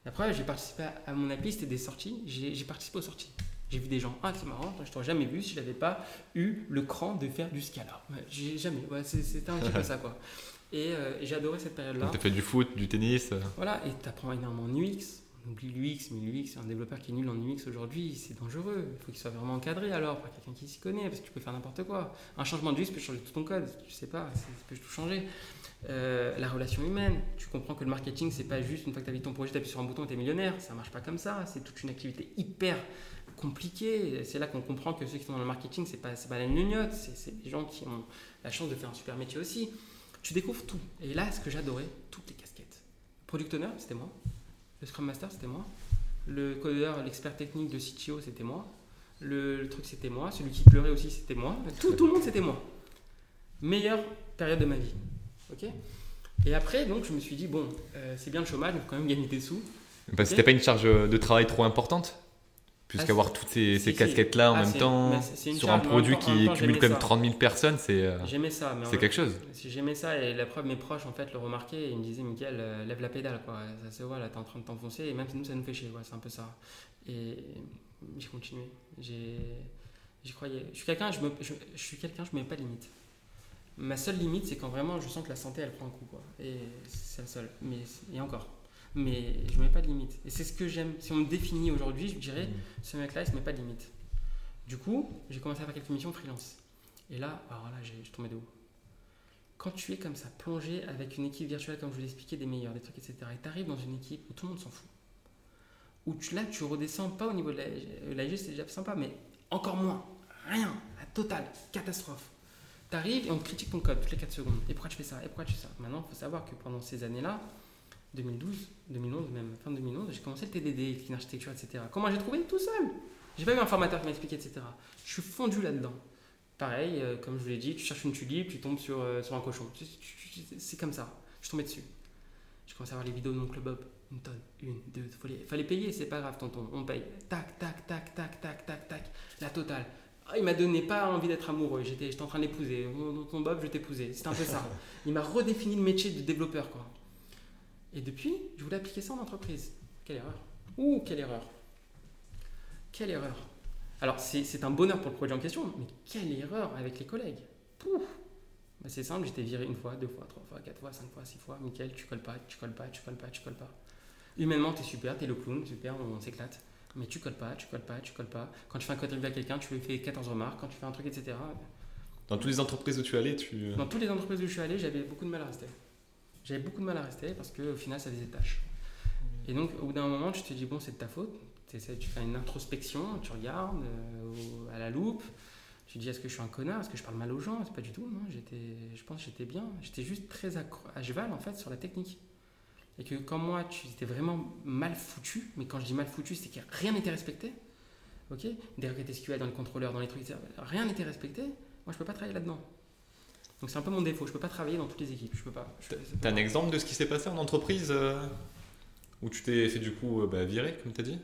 Après, j'ai participé à, mon appli, c'était des sorties. J'ai participé aux sorties. J'ai vu des gens, ah c'est marrant, je t'aurais jamais vu si je n'avais pas eu le cran de faire du Scala. j'ai jamais, ouais, c'était un petit peu ça quoi. Et euh, j'ai adoré cette période-là.
Tu as fait du foot, du tennis. Euh.
Voilà, et tu apprends énormément en UX. On oublie l'UX, mais l'UX, un développeur qui est nul en UX aujourd'hui, c'est dangereux. Il faut qu'il soit vraiment encadré alors, par quelqu'un qui s'y connaît, parce que tu peux faire n'importe quoi. Un changement d'UX peut changer tout ton code, tu sais pas, ça peut tout changer. Euh, la relation humaine, tu comprends que le marketing, c'est pas juste une fois que tu as ton projet, tu appuies sur un bouton et tu es millionnaire. Ça marche pas comme ça, c'est toute une activité hyper compliquée. C'est là qu'on comprend que ceux qui sont dans le marketing, c'est pas, pas la gnognotte, c'est des gens qui ont la chance de faire un super métier aussi. Tu découvres tout. Et là, ce que j'adorais, toutes les casquettes. Product owner, c'était moi. Le Scrum Master, c'était moi. Le codeur, l'expert technique de CTO, c'était moi. Le, truc, c'était moi. Celui qui pleurait aussi, c'était moi. Tout, tout le monde, c'était moi. Meilleure période de ma vie. Ok? Et après, donc, je me suis dit, bon, euh, c'est bien le chômage, mais il faut quand même gagner des sous.
Parce que c'était pas une charge de travail trop importante? Puisqu'avoir ah, toutes ces, casquettes-là en ah, même temps, sur un produit qui cumule quand même 30 000 personnes, c'est euh, c'est quelque chose.
J'aimais ça et la preuve, mes proches en fait le remarquaient et ils me disaient, Mickaël, euh, lève la pédale, quoi. ça se voit, là, t'es en train de t'enfoncer et même nous, ça nous fait chier, c'est un peu ça. Et j'ai continué. J'y croyais. Je suis quelqu'un, je, me, je, suis quelqu'un, je mets pas de limite. Ma seule limite, c'est quand vraiment je sens que la santé, elle prend un coup, quoi. Et c'est la seule. Mais, et encore mais je ne mets pas de limite. Et c'est ce que j'aime. Si on me définit aujourd'hui, je dirais, mmh. ce mec-là, il ne se met pas de limite. Du coup, j'ai commencé à faire quelques missions freelance. Et là, alors là, je tombé de haut. Quand tu es comme ça, plongé avec une équipe virtuelle, comme je vous l'ai expliqué, des meilleurs, des trucs, etc., et tu arrives dans une équipe où tout le monde s'en fout, où tu, là, tu redescends pas au niveau de l'AG, c'est déjà sympa, mais encore moins, rien, la totale, catastrophe. Tu arrives et on te critique ton code toutes les 4 secondes. Et pourquoi tu fais ça? Et pourquoi tu fais ça? Maintenant, il faut savoir que pendant ces années-là, 2012, 2011 même, fin 2011, j'ai commencé le TDD, l'architecture, etc. Comment j'ai trouvé Tout seul? J'ai pas eu un formateur qui m'a expliqué, etc. Je suis fondu là-dedans. Pareil, euh, comme je vous l'ai dit, tu cherches une tulipe, tu tombes sur, euh, sur un cochon. C'est comme ça. Je suis tombé dessus. Je commence à voir les vidéos de mon club Bob. Une tonne, une, deux, fallait, fallait payer, c'est pas grave, tonton, on paye. Tac, tac, tac, tac, tac, tac, tac, la totale. Ah, il m'a donné pas envie d'être amoureux, j'étais, j'étais en train d'épouser. Ton Bob, je t'épousais, c'est un peu ça. Il m'a redéfini le métier de développeur, quoi. Et depuis, je voulais appliquer ça en entreprise. Quelle erreur. Ouh, quelle erreur. Quelle erreur. Alors, c'est un bonheur pour le projet en question, mais quelle erreur avec les collègues. Pouf bah, C'est simple, j'étais viré une fois, deux fois, trois fois, quatre fois, cinq fois, six fois. Nickel, tu colles pas, tu colles pas, tu colles pas, tu colles pas. Humainement, t'es super, t'es le clown, super, on, s'éclate. Mais tu colles pas, tu colles pas, tu colles pas. Quand tu fais un code à quelqu'un, tu lui fais 14 remarques. Quand tu fais un truc, etc.
Dans toutes les entreprises où tu allais, tu.
Dans toutes les entreprises où je suis allé, j'avais beaucoup de mal à rester. J'avais beaucoup de mal à rester parce qu'au final, ça faisait tâche. Et donc, au bout d'un moment, tu te dis, bon, c'est de ta faute. Tu fais une introspection, tu regardes euh, à la loupe, tu te dis, est-ce que je suis un connard? Est-ce que je parle mal aux gens? C'est pas du tout, non. Je pense que j'étais bien. J'étais juste très à cheval, en fait, sur la technique. Et que quand moi, tu étais vraiment mal foutu, mais quand je dis mal foutu, c'est que rien n'était respecté. Ok? Des requêtes SQL dans les contrôleurs, dans les trucs, rien n'était respecté. Moi, je peux pas travailler là-dedans. Donc c'est un peu mon défaut. Je peux pas travailler dans toutes les équipes. Je peux pas.
T'as un exemple de ce qui s'est passé en entreprise euh, où tu t'es fait du coup euh, bah, virer, comme tu as dit?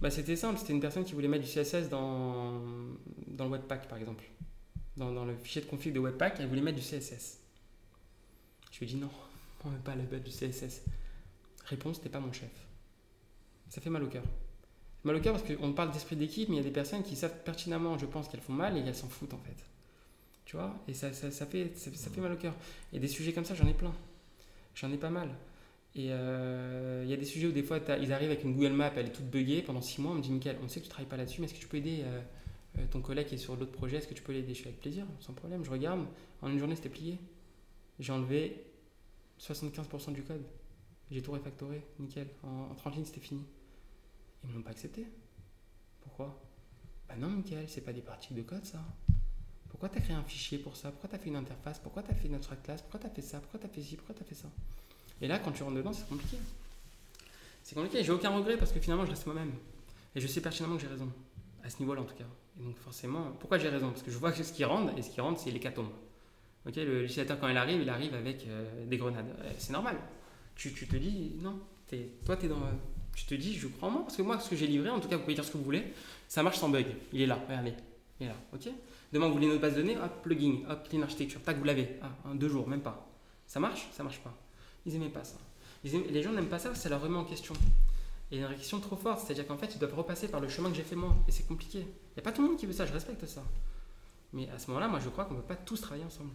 Bah, C'était simple. C'était une personne qui voulait mettre du CSS dans, dans le Webpack, par exemple. Dans, dans le fichier de config de Webpack, elle voulait mettre du CSS. Je lui ai dit non, on ne pas le du CSS. Réponse, t'es pas mon chef. Ça fait mal au cœur. Mal au cœur parce qu'on parle d'esprit d'équipe, mais il y a des personnes qui savent pertinemment, je pense, qu'elles font mal et elles s'en foutent en fait. Tu vois Et ça, ça, ça fait, ça, fait mal au cœur. Et des sujets comme ça, j'en ai plein. J'en ai pas mal. Et euh, il y a des sujets où des fois, ils arrivent avec une Google Map, elle est toute buggée. Pendant six mois, on me dit, Michael, on sait que tu travailles pas là-dessus, mais est-ce que tu peux aider euh, euh, ton collègue qui est sur l'autre projet? Est-ce que tu peux l'aider? Je suis avec plaisir, sans problème. Je regarde. En une journée, c'était plié. J'ai enlevé 75% du code. J'ai tout refactoré, nickel. En, 30 lignes, c'était fini. Ils ne m'ont pas accepté. Pourquoi? Bah non, Michael, c'est pas des parties de code, ça. Pourquoi tu as créé un fichier pour ça? Pourquoi tu as fait une interface? Pourquoi tu as fait une abstract class Pourquoi tu as fait ça? Pourquoi tu as fait ci? Pourquoi tu as fait ça? Et là, quand tu rentres dedans, c'est compliqué. C'est compliqué. J'ai aucun regret parce que finalement, je reste moi-même. Et je sais pertinemment que j'ai raison. À ce niveau-là, en tout cas. Et donc, forcément, pourquoi j'ai raison? Parce que je vois que ce qui rentre, et ce qui rentre, c'est l'hécatombe. Ok, le utilisateur, quand il arrive, il arrive avec euh, des grenades. C'est normal. Tu, tu, te dis, non, toi, tu es dans. Tu te dis, je crois en moi, parce que moi, ce que j'ai livré, en tout cas, vous pouvez dire ce que vous voulez, ça marche sans bug. Il est là, regardez. Il est là, ok Demain, vous voulez notre base de données, hop, plugin, hop, clean architecture, tac, vous l'avez. Ah, deux jours, même pas. Ça marche? Ça marche pas. Ils n'aimaient pas ça. les gens n'aiment pas ça, ça leur remet en question. Et une question trop forte, c'est-à-dire qu'en fait, ils doivent repasser par le chemin que j'ai fait moi. Et c'est compliqué. Il n'y a pas tout le monde qui veut ça, je respecte ça. Mais à ce moment-là, moi, je crois qu'on ne peut pas tous travailler ensemble.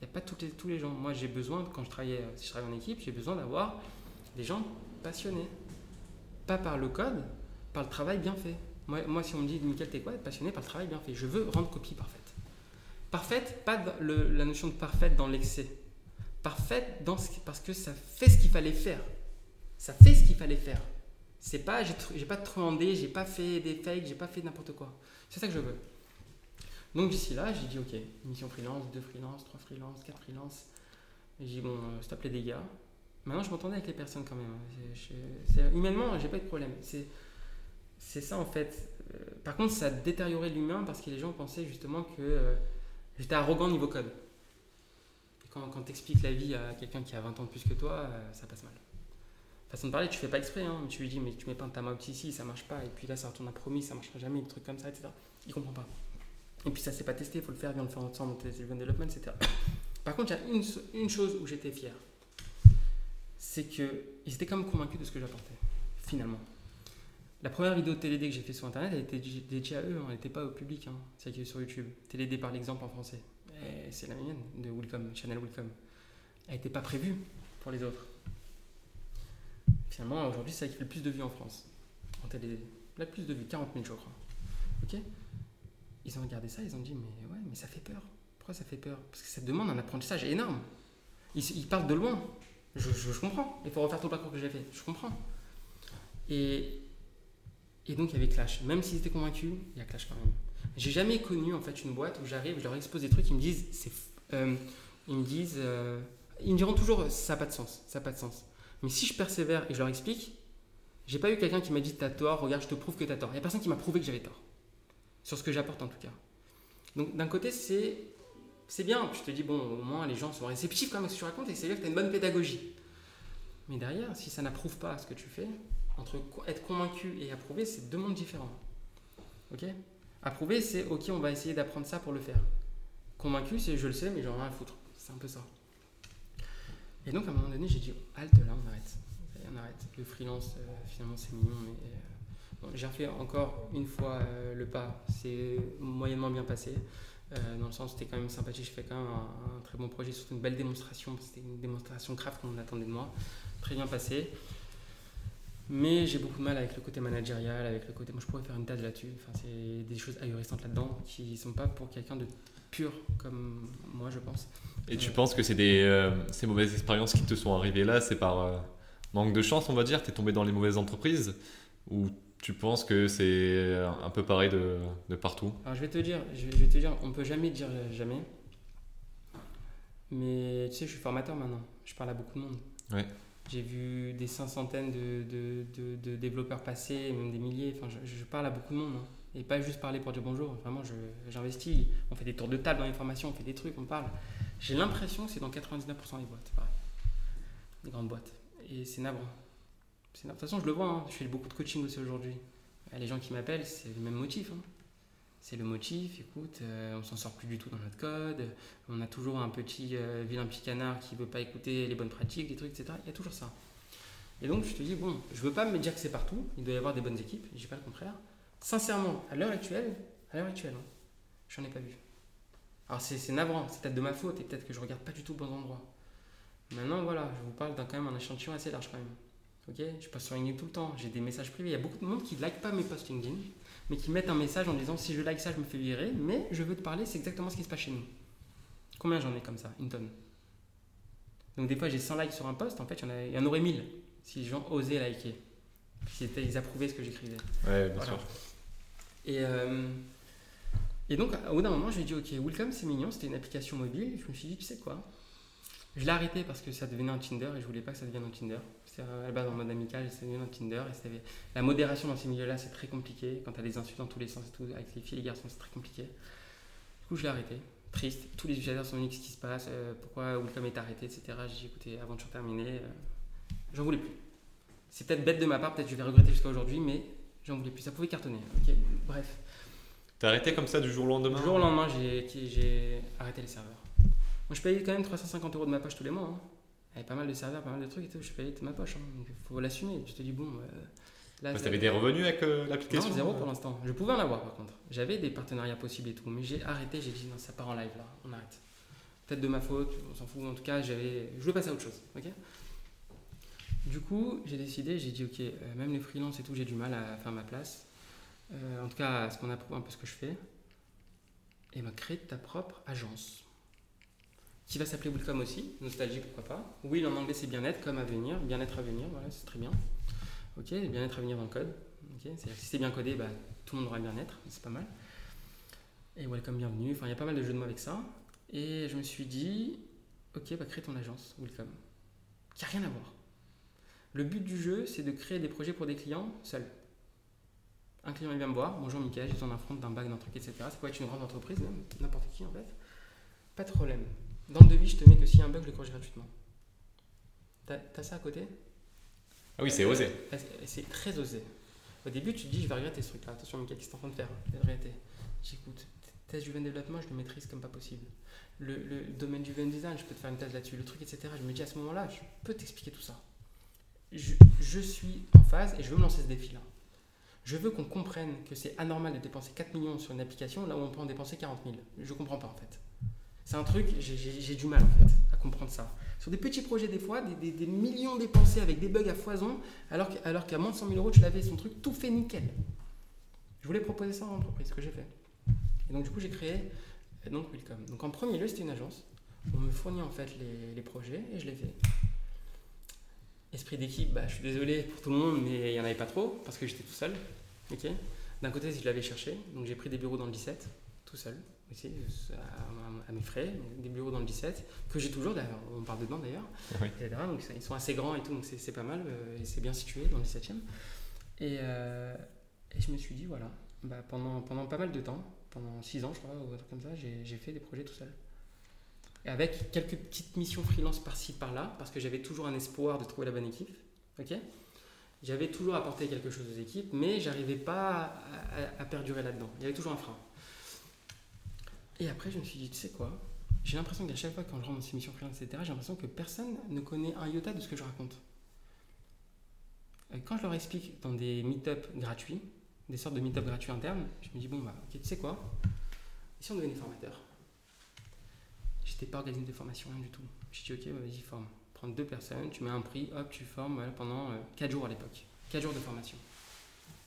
Il n'y a pas tous les, tous les gens. Moi, j'ai besoin, quand je travaillais, si je travaille en équipe, j'ai besoin d'avoir des gens passionnés. Pas par le code, par le travail bien fait. Moi, si on me dit, Michael, t'es quoi Passionné par le travail bien fait. Je veux rendre copie parfaite. Parfaite, pas la notion de parfaite dans l'excès. Parfaite dans parce que ça fait ce qu'il fallait faire. Ça fait ce qu'il fallait faire. C'est pas, j'ai pas truandé, j'ai pas fait des fakes, j'ai pas fait n'importe quoi. C'est ça que je veux. Donc d'ici là, j'ai dit ok, mission freelance, deux freelance, trois freelance, quatre freelance. J'ai dit bon, euh, stop les dégâts. Maintenant, je m'entendais avec les personnes quand même. Hein. humainement, j'ai pas eu de problème. C'est c'est ça en fait. Euh, par contre, ça a détérioré l'humain parce que les gens pensaient justement que euh, j'étais arrogant niveau code. quand, quand tu expliques la vie à quelqu'un qui a 20 ans de plus que toi, euh, ça passe mal. Façon de parler, tu fais pas exprès, hein, tu lui dis mais tu mets pas ta main ici, ça marche pas, et puis là ça retourne à promis, ça marchera jamais, des trucs comme ça, etc. Il comprend pas. Et puis ça s'est pas testé, il faut le faire, viens le faire ensemble, tes development, etc. Par contre, il y a une, une chose où j'étais fier, c'est qu'ils étaient quand même convaincus de ce que j'apportais, finalement. La première vidéo de TLD que j'ai fait sur internet, elle était dédiée à eux, hein, elle n'était pas au public, hein, celle qui est sur YouTube. TLD par l'exemple en français. C'est la mienne, de Welcome, Channel Welcome. Elle n'était pas prévue pour les autres. Finalement, aujourd'hui, c'est celle qui fait le plus de vues en France. En TLD. La plus de vues, 40 000, je crois. Ok? Ils ont regardé ça, ils ont dit, mais ouais, mais ça fait peur. Pourquoi ça fait peur? Parce que ça demande un apprentissage énorme. Ils, parlent de loin. Je, je comprends. Il faut refaire tout le parcours que j'ai fait. Je comprends. Et et donc il y avait clash. Même s'ils étaient convaincus, il y a clash quand même. J'ai jamais connu en fait une boîte où j'arrive, je leur expose des trucs, ils me disent, c'est, euh, ils me disent, euh, ils me diront toujours, ça n'a pas de sens, ça n'a pas de sens. Mais si je persévère et je leur explique, j'ai pas eu quelqu'un qui m'a dit t'as tort, regarde, je te prouve que t'as tort. Il y a personne qui m'a prouvé que j'avais tort. Sur ce que j'apporte en tout cas. Donc d'un côté, c'est, c'est bien. Je te dis, bon, au moins les gens sont réceptifs quand même à ce que tu racontes et c'est-à-dire que tu as une bonne pédagogie. Mais derrière, si ça n'approuve pas ce que tu fais, entre être convaincu et approuver, c'est deux mondes différents. Ok? Approuver, c'est ok, on va essayer d'apprendre ça pour le faire. Convaincu, c'est je le sais, mais j'en ai rien à foutre. C'est un peu ça. Et donc, à un moment donné, j'ai dit halte là, on arrête. Le freelance, euh, finalement, c'est mignon, mais. Euh, j'ai refait encore une fois euh, le pas. C'est moyennement bien passé. dans le sens, c'était quand même sympathique. Je fais quand même un, très bon projet, surtout une belle démonstration. C'était une démonstration craft qu'on attendait de moi. Très bien passé. Mais j'ai beaucoup de mal avec le côté managérial, avec le côté. Moi, je pourrais faire une thèse là-dessus. Enfin, c'est des choses ahurissantes là-dedans qui ne sont pas pour quelqu'un de pur comme moi, je pense.
Et tu penses que c'est des euh, ces mauvaises expériences qui te sont arrivées là, c'est par euh, manque de chance, on va dire? Tu es tombé dans les mauvaises entreprises? Ou tu penses que c'est un peu pareil de, de, partout?
Alors, je vais te dire, je vais, te dire, on peut jamais dire jamais. Mais tu sais, je suis formateur maintenant. Je parle à beaucoup de monde.
Ouais.
J'ai vu des cinq centaines de, de, de, développeurs passer, même des milliers. Enfin, je, parle à beaucoup de monde. Hein. Et pas juste parler pour dire bonjour. Vraiment, j'investis. On fait des tours de table dans les formations, on fait des trucs, on parle. J'ai l'impression que c'est dans 99% des boîtes, pareil. Des grandes boîtes. Et c'est navrant. De toute façon, je le vois. Hein. Je fais beaucoup de coaching aussi aujourd'hui. Les gens qui m'appellent, c'est le même motif. Hein c'est le motif, écoute, euh, on s'en sort plus du tout dans notre code, on a toujours un petit euh, vilain petit canard qui veut pas écouter les bonnes pratiques, des trucs, etc. Il y a toujours ça. Et donc je te dis, bon, je veux pas me dire que c'est partout, il doit y avoir des bonnes équipes, je dis pas le contraire. Sincèrement, à l'heure actuelle, à l'heure actuelle, hein, j'en ai pas vu. Alors c'est navrant, c'est peut-être de ma faute et peut-être que je regarde pas du tout au bon endroit. Maintenant, voilà, je vous parle d'un quand même un échantillon assez large quand même. Ok, je passe sur LinkedIn tout le temps, j'ai des messages privés. Il y a beaucoup de monde qui like pas mes posts LinkedIn mais qui mettent un message en disant si je like ça, je me fais virer, mais je veux te parler, c'est exactement ce qui se passe chez nous. Combien j'en ai comme ça Une tonne? Donc des fois j'ai 100 likes sur un post, en fait il y, en aurait 1000 si les gens osaient liker, si ils approuvaient ce que j'écrivais.
Ouais, bien sûr.
Et, euh, et donc au bout d'un moment j'ai dit ok, Welcome c'est mignon, c'était une application mobile, je me suis dit tu sais quoi? Je l'ai arrêté parce que ça devenait un Tinder et je voulais pas que ça devienne un Tinder. C'est à la base en mode amical, c'est dans Tinder. Et la modération dans ces milieux-là, c'est très compliqué. Quand tu as des insultes dans tous les sens et tout, avec les filles et les garçons, c'est très compliqué. Du coup, je l'ai arrêté. Triste. Tous les utilisateurs sont venus, qu'est-ce qui se passe euh, Pourquoi Welcome est arrêté, etc. J'ai dit, écoutez, aventure terminée, euh, j'en voulais plus. C'est peut-être bête de ma part, peut-être je vais regretter jusqu'à aujourd'hui, mais j'en voulais plus. Ça pouvait cartonner. Ok, bref.
T'as arrêté comme ça du jour au lendemain
Du jour au lendemain, j'ai arrêté les serveurs. Moi, je payais quand même 350 euros de ma poche tous les mois. Hein. Avait pas mal de serveurs, pas mal de trucs et tout. Je payais de ma poche. Hein, donc il faut l'assumer. Je te dis, bon. Euh,
là, tu avais des revenus avec euh, l'application
Non, zéro pour l'instant. Je pouvais en avoir par contre. J'avais des partenariats possibles et tout. Mais j'ai arrêté. J'ai dit, non, ça part en live là. On arrête. Peut-être de ma faute, on s'en fout. En tout cas, j'avais, je voulais passer à autre chose. ok? Du coup, j'ai décidé, j'ai dit, ok, euh, même les freelances et tout, j'ai du mal à faire ma place. en tout cas, à ce qu'on approuve un peu ce que je fais. Et m'a créé ta propre agence qui va s'appeler Welcome aussi, nostalgie pourquoi pas. Will en anglais c'est bien-être, comme à venir, bien-être à venir, voilà, c'est très bien. Ok, bien-être à venir dans le code. Ok, c'est-à-dire si c'est bien codé, bah, tout le monde aura bien-être, c'est pas mal. Et Welcome, bienvenue, enfin il y a pas mal de jeux de mots avec ça. Et je me suis dit, ok, bah, crée ton agence, Welcome, qui a rien à voir. Le but du jeu, c'est de créer des projets pour des clients seuls. Un client il vient me voir, bonjour Mickaël, j'ai besoin d'un front, d'un bac, d'un truc, etc. Ça peut être une grande entreprise, n'importe qui en fait. Pas de problème. Dans le devis, je te mets que s'il y a un bug, je le corrige gratuitement. T'as as ça à côté?
Ah oui, c'est osé.
C'est très osé. Au début, tu te dis, je vais regretter ce truc-là. Attention, Mickaël, qu'est-ce que tu en train de faire Arrêtez. J'écoute. Test du développement, je le maîtrise comme pas possible. Le, domaine du design, je peux te faire une thèse là-dessus. Le truc, etc. Je me dis à ce moment-là, je peux t'expliquer tout ça. Je, je, suis en phase et je veux me lancer ce défi-là. Je veux qu'on comprenne que c'est anormal de dépenser 4 millions sur une application là où on peut en dépenser 40 000. Je comprends pas en fait. C'est un truc, j'ai du mal en fait à comprendre ça. Sur des petits projets, des fois, des, millions dépensés avec des bugs à foison, alors qu'à moins de 100 000 euros, tu l'avais son truc tout fait nickel. Je voulais proposer ça en entreprise, ce que j'ai fait. Et donc, du coup, j'ai créé euh, donc Welcome. Donc, en premier lieu, c'était une agence. On me fournit en fait les, projets et je les fais. Esprit d'équipe, bah, je suis désolé pour tout le monde, mais il n'y en avait pas trop parce que j'étais tout seul. ok D'un côté, je l'avais cherché, donc j'ai pris des bureaux dans le 17, tout seul à, mes frais, des bureaux dans le 17, que j'ai toujours, d'ailleurs, on parle dedans d'ailleurs, donc ils sont assez grands et tout, donc c'est pas mal, euh, et c'est bien situé dans le 17e. Et, euh, et, je me suis dit, voilà, bah, pendant, pendant pas mal de temps, pendant 6 ans je crois, ou un truc comme ça, j'ai fait des projets tout seul. Et avec quelques petites missions freelance par-ci, par-là, parce que j'avais toujours un espoir de trouver la bonne équipe. ok? J'avais toujours apporté quelque chose aux équipes, mais j'arrivais pas à, perdurer là-dedans. Il y avait toujours un frein. Et après, je me suis dit, tu sais quoi J'ai l'impression qu'à chaque fois quand je rentre dans ces missions freelance, etc., j'ai l'impression que personne ne connaît un iota de ce que je raconte. Quand je leur explique dans des meet-up gratuits, des sortes de meet-up gratuits internes, je me dis, bon, bah, ok, tu sais quoi si on devenait formateur? J'étais pas organisé de formation, rien du tout. J'ai dit, ok, vas-y, forme prendre deux personnes, tu mets un prix, hop, tu formes pendant 4 euh, jours à l'époque. 4 jours de formation.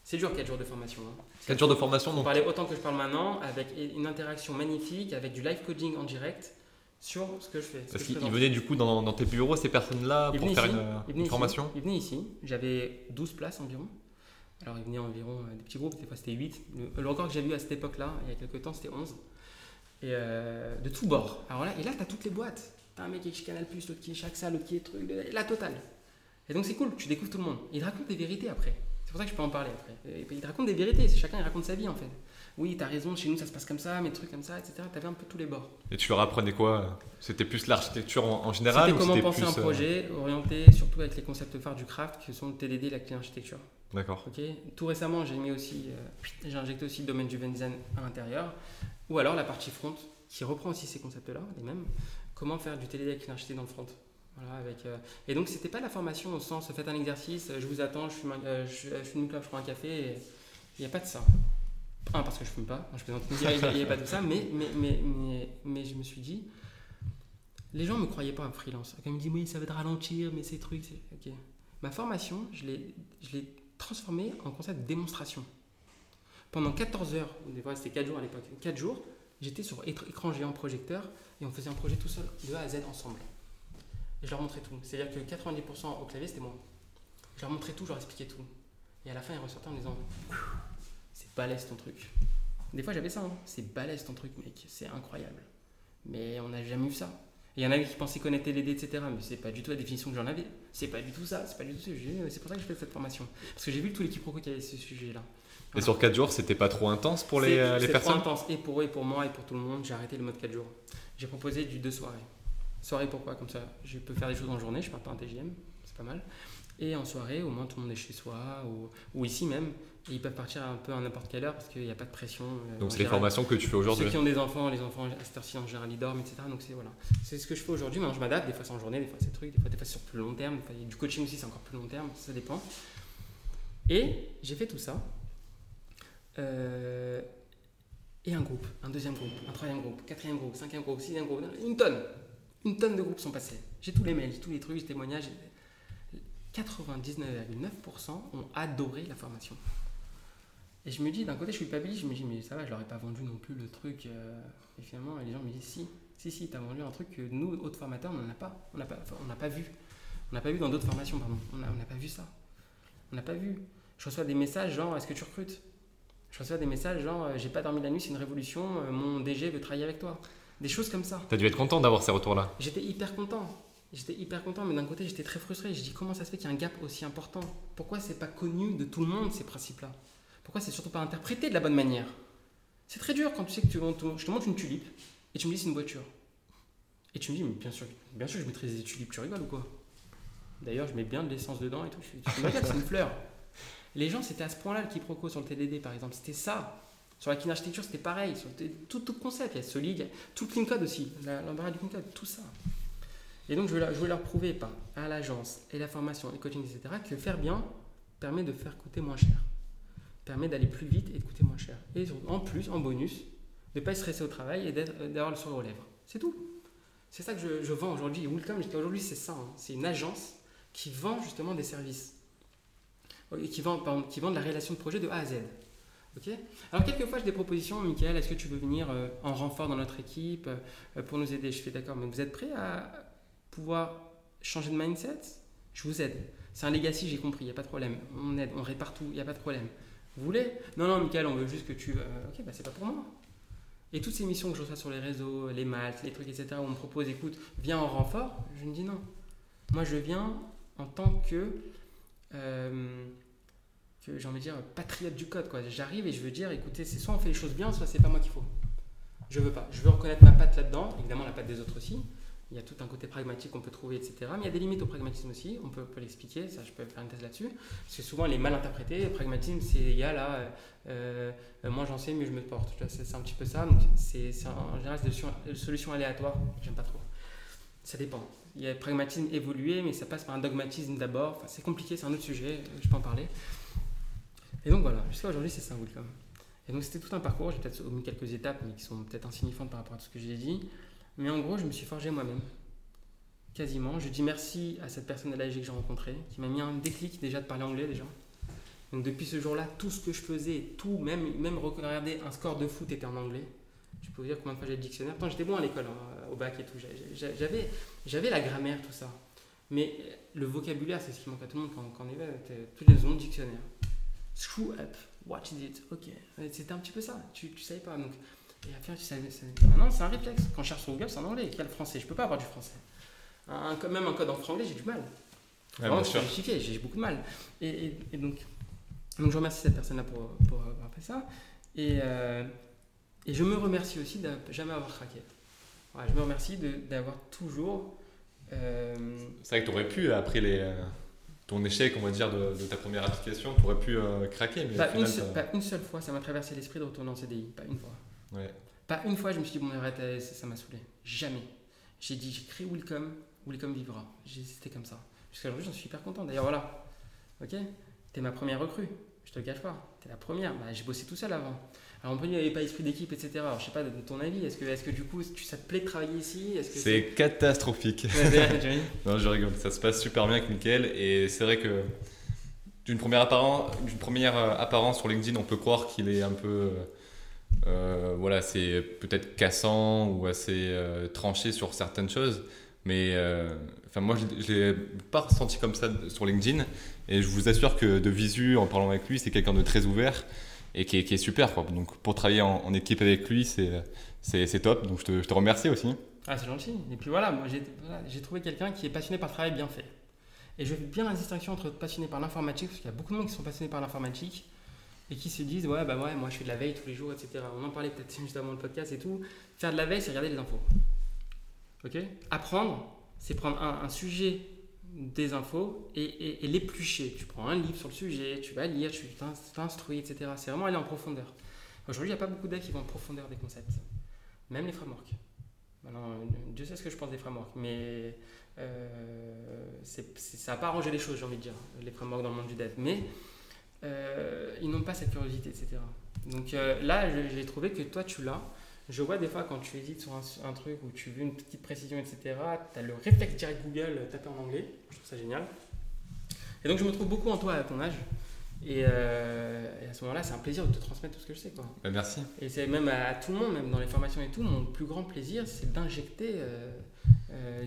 C'est dur 4 jours de formation. Hein.
4 jours de formation
donc. Parler autant que je parle maintenant, avec une interaction magnifique, avec du live coding en direct sur ce que je fais.
Parce qu'ils venaient du coup dans, tes bureaux, ces personnes-là, pour faire une, formation
Ils venaient ici. J'avais 12 places environ. Alors ils venaient environ euh, des petits groupes, des fois c'était 8. Le, record que j'ai vu à cette époque-là, il y a quelques temps, c'était 11. Et euh, de tous bords. Alors là, et là, tu as toutes les boîtes. T'as un mec qui est Canal, l'autre qui est chaque salle, l'autre qui est truc, la totale. Et donc c'est cool, tu découvres tout le monde. Il raconte des vérités après. C'est pour ça que je peux en parler après. il te raconte des vérités, chacun il raconte sa vie en fait. Oui, t'as raison, chez nous ça se passe comme ça, mais trucs comme ça, etc. T'avais un peu tous les bords.
Et tu leur apprenais quoi? C'était plus l'architecture en, général
C'était comment penser un euh, projet orienté surtout avec les concepts phares du craft qui sont le TDD et la clé architecture.
D'accord.
Ok? Tout récemment, j'ai mis aussi, euh, j'ai injecté aussi le domaine du design à l'intérieur, ou alors la partie front qui reprend aussi ces concepts-là, les mêmes, comment faire du télé avec une architecte dans le front? Euh, Et donc, c'était pas la formation au sens faites un exercice, je vous attends, je fume, euh, je, fume une clope, je prends un café. Il n'y a pas de ça. Parce que je fume pas, je il n'y a, pas de ça, mais, je me suis dit, les gens ne me croyaient pas un freelance. Ils me disent, oui, ça va te ralentir, mais ces trucs. Ma formation, je l'ai transformée en concept de démonstration. Pendant 14 heures, des fois c'était 4 jours à l'époque, 4 jours, j'étais sur écran géant projecteur et on faisait un projet tout seul, de A à Z ensemble. Et je leur montrais tout. C'est-à-dire que 90% au clavier, c'était moi. Je leur montrais tout, je leur expliquais tout. Et à la fin, ils ressortaient en disant C'est balèze ton truc. Des fois, j'avais ça, hein. c'est balèze ton truc, mec, c'est incroyable. Mais on n'a jamais eu ça. Il y en avait qui pensaient connaître les etc. Mais c'est pas du tout la définition que j'en avais. C'est pas du tout ça, c'est pas du tout C'est pour ça que je fais cette formation. Parce que j'ai vu tous les quiproquos qu'il y avait ce sujet-là.
Et sur 4 jours, c'était pas trop intense pour les, euh, les personnes
trop intense, et pour eux, et pour moi, et pour tout le monde. J'ai arrêté le mode 4 jours. J'ai proposé du deux soirées. Soirée pourquoi? Comme ça, je peux faire des choses en journée, je ne pas un TGM, c'est pas mal. Et en soirée, au moins tout le monde est chez soi, ou, ou ici même. Et ils peuvent partir un peu à n'importe quelle heure parce qu'il n'y a pas de pression.
Euh, donc c'est les formations que tu fais aujourd'hui
Ceux qui ont des enfants, les enfants à cette heure-ci en général ils dorment, etc. Donc c'est voilà. c'est ce que je fais aujourd'hui. Maintenant je m'adapte, des fois c'est en journée, des fois c'est truc, des fois, des fois c'est sur plus long terme, des fois, du coaching aussi c'est encore plus long terme, ça dépend. Et j'ai fait tout ça euh, et un groupe, un deuxième groupe, un troisième groupe, quatrième groupe, cinquième groupe, sixième groupe, une tonne. Une tonne de groupes sont passés. J'ai tous les mails, tous les trucs, les témoignages. 99,9% ont adoré la formation. Et je me dis, d'un côté, je suis pas je me dis, mais ça va, je leur ai pas vendu non plus le truc. Euh, et finalement, les gens me disent, si, si, si, tu as vendu un truc que nous, autres formateurs, on n'en a pas. On n'a pas, pas vu. On n'a pas vu dans d'autres formations, pardon. On n'a pas vu ça. On n'a pas vu. Je reçois des messages genre, est-ce que tu recrutes? Je reçois des messages genre euh, j'ai pas dormi la nuit, c'est une révolution, euh, mon DG veut travailler avec toi. Des choses comme ça.
T'as dû être content d'avoir ces retours-là.
J'étais hyper content. J'étais hyper content, mais d'un côté j'étais très frustré. Je dis comment ça se fait qu'il y a un gap aussi important? Pourquoi c'est pas connu de tout le monde ces principes-là? Pourquoi c'est surtout pas interprété de la bonne manière? C'est très dur quand tu sais que tu, je te montre une tulipe et tu me dis c'est une voiture. Et tu me dis mais bien sûr, bien sûr je mettrai des tulipes, tu rigoles ou quoi? D'ailleurs je mets bien de l'essence dedans et tout. Je suis, c'est une fleur. Les gens, c'était à ce point-là le quiproquo sur le TDD, par exemple. C'était ça. Sur la architecture, c'était pareil. Sur tout, tout concept, il y a Solid, tout le code aussi, l'embarras du clean code, tout ça. Et donc, je voulais, leur prouver par à l'agence et la formation, et coaching, etc., que faire bien permet de faire coûter moins cher. Permet d'aller plus vite et de coûter moins cher. Et en plus, en bonus, de ne pas stresser au travail et d'avoir le sourire aux lèvres. C'est tout. C'est ça que je, vends aujourd'hui. Jusqu'à aujourd'hui, c'est ça. Hein. C'est une agence qui vend justement des services qui vendent, qui vendent la réalisation de projet de A à Z. Ok Alors, quelquefois, j'ai des propositions. Michael, est-ce que tu veux venir euh, en renfort dans notre équipe euh, pour nous aider? Je fais d'accord, mais vous êtes prêt à pouvoir changer de mindset? Je vous aide. C'est un legacy, j'ai compris, il n'y a pas de problème. On aide, on répare tout, il n'y a pas de problème. Vous voulez? Non, non, Michael, on veut juste que tu. Euh, ok, bah c'est pas pour moi. Et toutes ces missions que je reçois sur les réseaux, les maths, les trucs, etc., où on me propose, écoute, viens en renfort, je me dis non. Moi, je viens en tant que j'ai envie de dire patriote du code. J'arrive et je veux dire écoutez, c'est soit on fait les choses bien, soit c'est pas moi qu'il faut. Je veux pas. Je veux reconnaître ma patte là-dedans, évidemment la patte des autres aussi. Il y a tout un côté pragmatique qu'on peut trouver, etc. Mais il y a des limites au pragmatisme aussi, on peut, l'expliquer, ça je peux faire une thèse là-dessus. Parce que souvent elle est mal interprétée. Pragmatisme, c'est il y a là, euh, euh, moi j'en sais, mieux je me porte. C'est un petit peu ça. Donc c'est en général des solutions, solutions aléatoires, j'aime pas trop. Ça dépend. Il y a le pragmatisme évolué, mais ça passe par un dogmatisme d'abord. C'est compliqué, c'est un autre sujet, je peux en parler. Et donc voilà, jusqu'à aujourd'hui, c'est ça, Welcome. Et donc c'était tout un parcours, j'ai peut-être omis quelques étapes, mais qui sont peut-être insignifiantes par rapport à tout ce que j'ai dit. Mais en gros, je me suis forgé moi-même. Quasiment. Je dis merci à cette personne de l'AG que j'ai rencontrée, qui m'a mis un déclic déjà de parler anglais déjà. Donc depuis ce jour-là, tout ce que je faisais, tout, même, regarder un score de foot était en anglais. Je peux vous dire combien de fois j'ai le dictionnaire. Pourtant, j'étais bon à l'école, hein, au bac et tout. J'avais, la grammaire, tout ça. Mais le vocabulaire, c'est ce qui manque à tout le monde quand, on est là. Tous les ondes dictionnaire. Screw up, what is it? Ok. C'était un petit peu ça. Tu, tu savais pas. Donc, et après, tu savais, maintenant, c'est un réflexe. Quand je cherche sur Google, c'est en anglais. Il y a le français? Je peux pas avoir du français. Un, même un code en franglais, j'ai du mal.
Ouais,
j'ai j'ai beaucoup de mal. Et, et, donc, donc, je remercie cette personne-là pour, pour avoir fait ça. Et, euh, et je me remercie aussi de jamais avoir craqué. je me remercie d'avoir toujours.
Euh, c'est vrai que tu aurais pu, après les, euh, ton échec, on va dire, de, ta première application, tu aurais pu craquer.
Mais pas, une pas, une seule fois, ça m'a traversé l'esprit de retourner en CDI. Pas une fois. Pas une fois, je me suis dit, bon, arrête, ça m'a saoulé. Jamais. J'ai dit, j'ai créé Welcome, Welcome vivra. C'était comme ça. Jusqu'à aujourd'hui, j'en suis hyper content. D'ailleurs, voilà. Ok? T'es ma première recrue. Je te le cache pas. T'es la première. Bah, j'ai bossé tout seul avant. Alors, on il n'y avait pas esprit d'équipe, etc. Alors, je sais pas, de ton avis, est-ce que, est que du coup, ça te plaît de travailler ici?
C'est catastrophique. non, je rigole. Ça se passe super bien avec Mickaël. Et c'est vrai que d'une première, apparence, première euh, apparence sur LinkedIn, on peut croire qu'il est un peu. Euh, euh, voilà, c'est peut-être cassant ou assez euh, tranché sur certaines choses. Mais euh, moi, je ne l'ai pas ressenti comme ça sur LinkedIn. Et je vous assure que de visu, en parlant avec lui, c'est quelqu'un de très ouvert et qui est, super. Quoi. Donc, pour travailler en, équipe avec lui, c'est top. Donc, je te, je te remercie aussi.
Ah, c'est gentil. Et puis voilà, j'ai trouvé quelqu'un qui est passionné par le travail bien fait. Et je fais bien la distinction entre passionné par l'informatique, parce qu'il y a beaucoup de monde qui sont passionnés par l'informatique, et qui se disent ouais bah ouais moi je fais de la veille tous les jours etc on en parlait peut-être juste avant le podcast et tout faire de la veille c'est regarder les infos ok? Apprendre c'est prendre un, sujet des infos et, l'éplucher. Tu prends un livre sur le sujet tu vas lire tu t'instruis etc c'est vraiment aller en profondeur. Aujourd'hui il n'y a pas beaucoup d'aides qui vont en profondeur des concepts. Même les frameworks. Maintenant Dieu sait ce que je pense des frameworks mais euh, ça n'a pas arrangé les choses j'ai envie de dire les frameworks dans le monde du dev. Mais euh, ils n'ont pas cette curiosité, etc. Donc euh, là, j'ai trouvé que toi, tu l'as. Je vois des fois quand tu hésites sur un, truc où tu veux une petite précision, etc., tu as le réflexe direct Google euh, taper en anglais. Je trouve ça génial. Et donc je me trouve beaucoup en toi à ton âge. Et, à ce moment-là, c'est un plaisir de te transmettre tout ce que je sais. Quoi.
Bah, merci.
Et c'est même à, tout le monde, même dans les formations et tout, mon plus grand plaisir, c'est d'injecter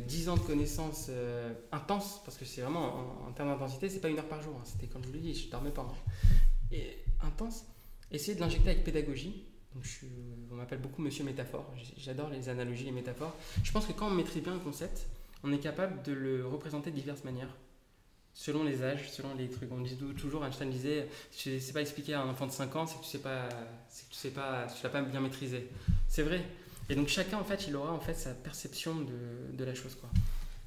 10 ans de connaissances euh, intenses, parce que c'est vraiment, en, termes d'intensité, c'est pas une heure par jour. Hein. C'était comme je vous l'ai dit, je dormais pas. Hein. Et intense, essayer de l'injecter avec pédagogie. Je on m'appelle beaucoup Monsieur Métaphore. J'adore les analogies, les métaphores. Je pense que quand on maîtrise bien un concept, on est capable de le représenter de diverses manières selon les âges, selon les trucs. On dit toujours, Einstein disait, si tu ne sais pas expliquer à un enfant de 5 ans, c'est que tu sais pas, que tu sais pas, tu l'as pas bien maîtrisé. C'est vrai. Et donc chacun, en fait, il aura en fait sa perception de, de la chose. Quoi.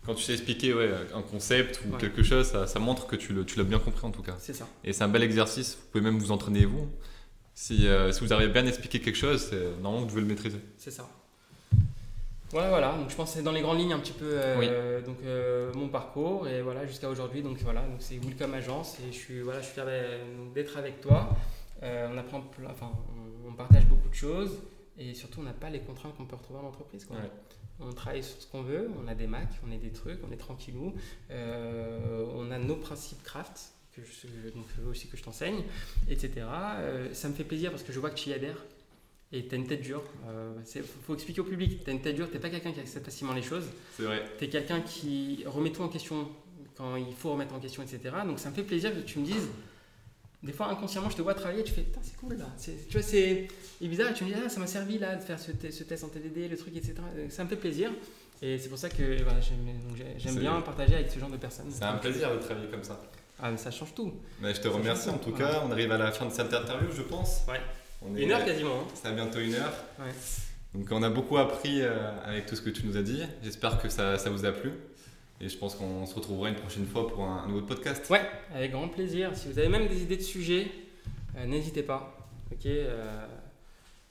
Quand tu sais expliquer ouais, un concept ou quelque chose, ça, ça, montre que tu l'as bien compris en tout cas.
C'est ça.
Et c'est un bel exercice. Vous pouvez même vous entraîner vous. Si, euh, si vous arrivez bien à expliquer quelque chose, normalement vous devez le maîtriser.
C'est ça. Voilà, voilà. Donc je pense que c'est dans les grandes lignes un petit peu euh, donc euh, mon parcours et voilà jusqu'à aujourd'hui. Donc voilà, donc c'est Welcome Agence et je suis voilà, je suis fier d'être avec toi. on apprend, enfin, on partage beaucoup de choses. Et surtout, on n'a pas les contraintes qu'on peut retrouver en entreprise. On travaille sur ce qu'on veut, on a des Mac, on a des trucs, on est tranquillou. Euh, on a nos principes craft, que je, donc aussi que je t'enseigne, etc. Euh, ça me fait plaisir parce que je vois que tu y adhères. Et tu as une tête dure. Il euh, faut, expliquer au public. Tu as une tête dure, tu n'es pas quelqu'un qui accepte facilement les choses.
C'est vrai.
Tu es quelqu'un qui remet tout en question quand il faut remettre en question, etc. Donc ça me fait plaisir que tu me dises des fois, inconsciemment, je te vois travailler, tu fais, putain, c'est cool là. Tu vois, c'est bizarre, et tu me dis, ah, ça m'a servi là de faire ce, ce, test en TDD, le truc, etc. Ça me fait plaisir. Et c'est pour ça que voilà, j'aime bien partager avec ce genre de personnes.
C'est un plaisir de travailler comme ça.
Ah, mais ça change tout.
Mais je te remercie en tout cas. On arrive à la fin de cette interview, je pense.
Ouais. une heure quasiment. Hein.
C'est à bientôt une heure.
Ouais.
Donc on a beaucoup appris avec tout ce que tu nous as dit. J'espère que ça, ça vous a plu. Et je pense qu'on se retrouvera une prochaine fois pour un, nouveau podcast.
Ouais, avec grand plaisir. Si vous avez même des idées de sujets, n'hésitez pas. Ok.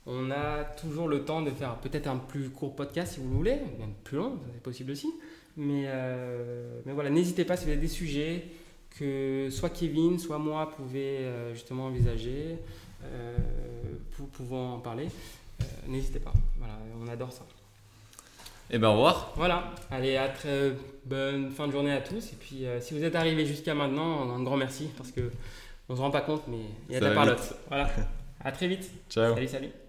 on a toujours le temps de faire peut-être un plus court podcast si vous voulez, même plus long, c'est possible aussi. Mais, euh, mais voilà, n'hésitez pas si vous avez des sujets que soit Kevin, soit moi pouvez euh, justement envisager, euh, pour pouvoir en parler. n'hésitez pas. Voilà, on adore ça.
Et eh ben au revoir.
Voilà, allez, à très bonne fin de journée à tous. Et puis si vous êtes arrivés jusqu'à maintenant, un grand merci parce que on se rend pas compte, mais il y a de la parlotte. Voilà, à très vite.
Ciao.
Salut, salut.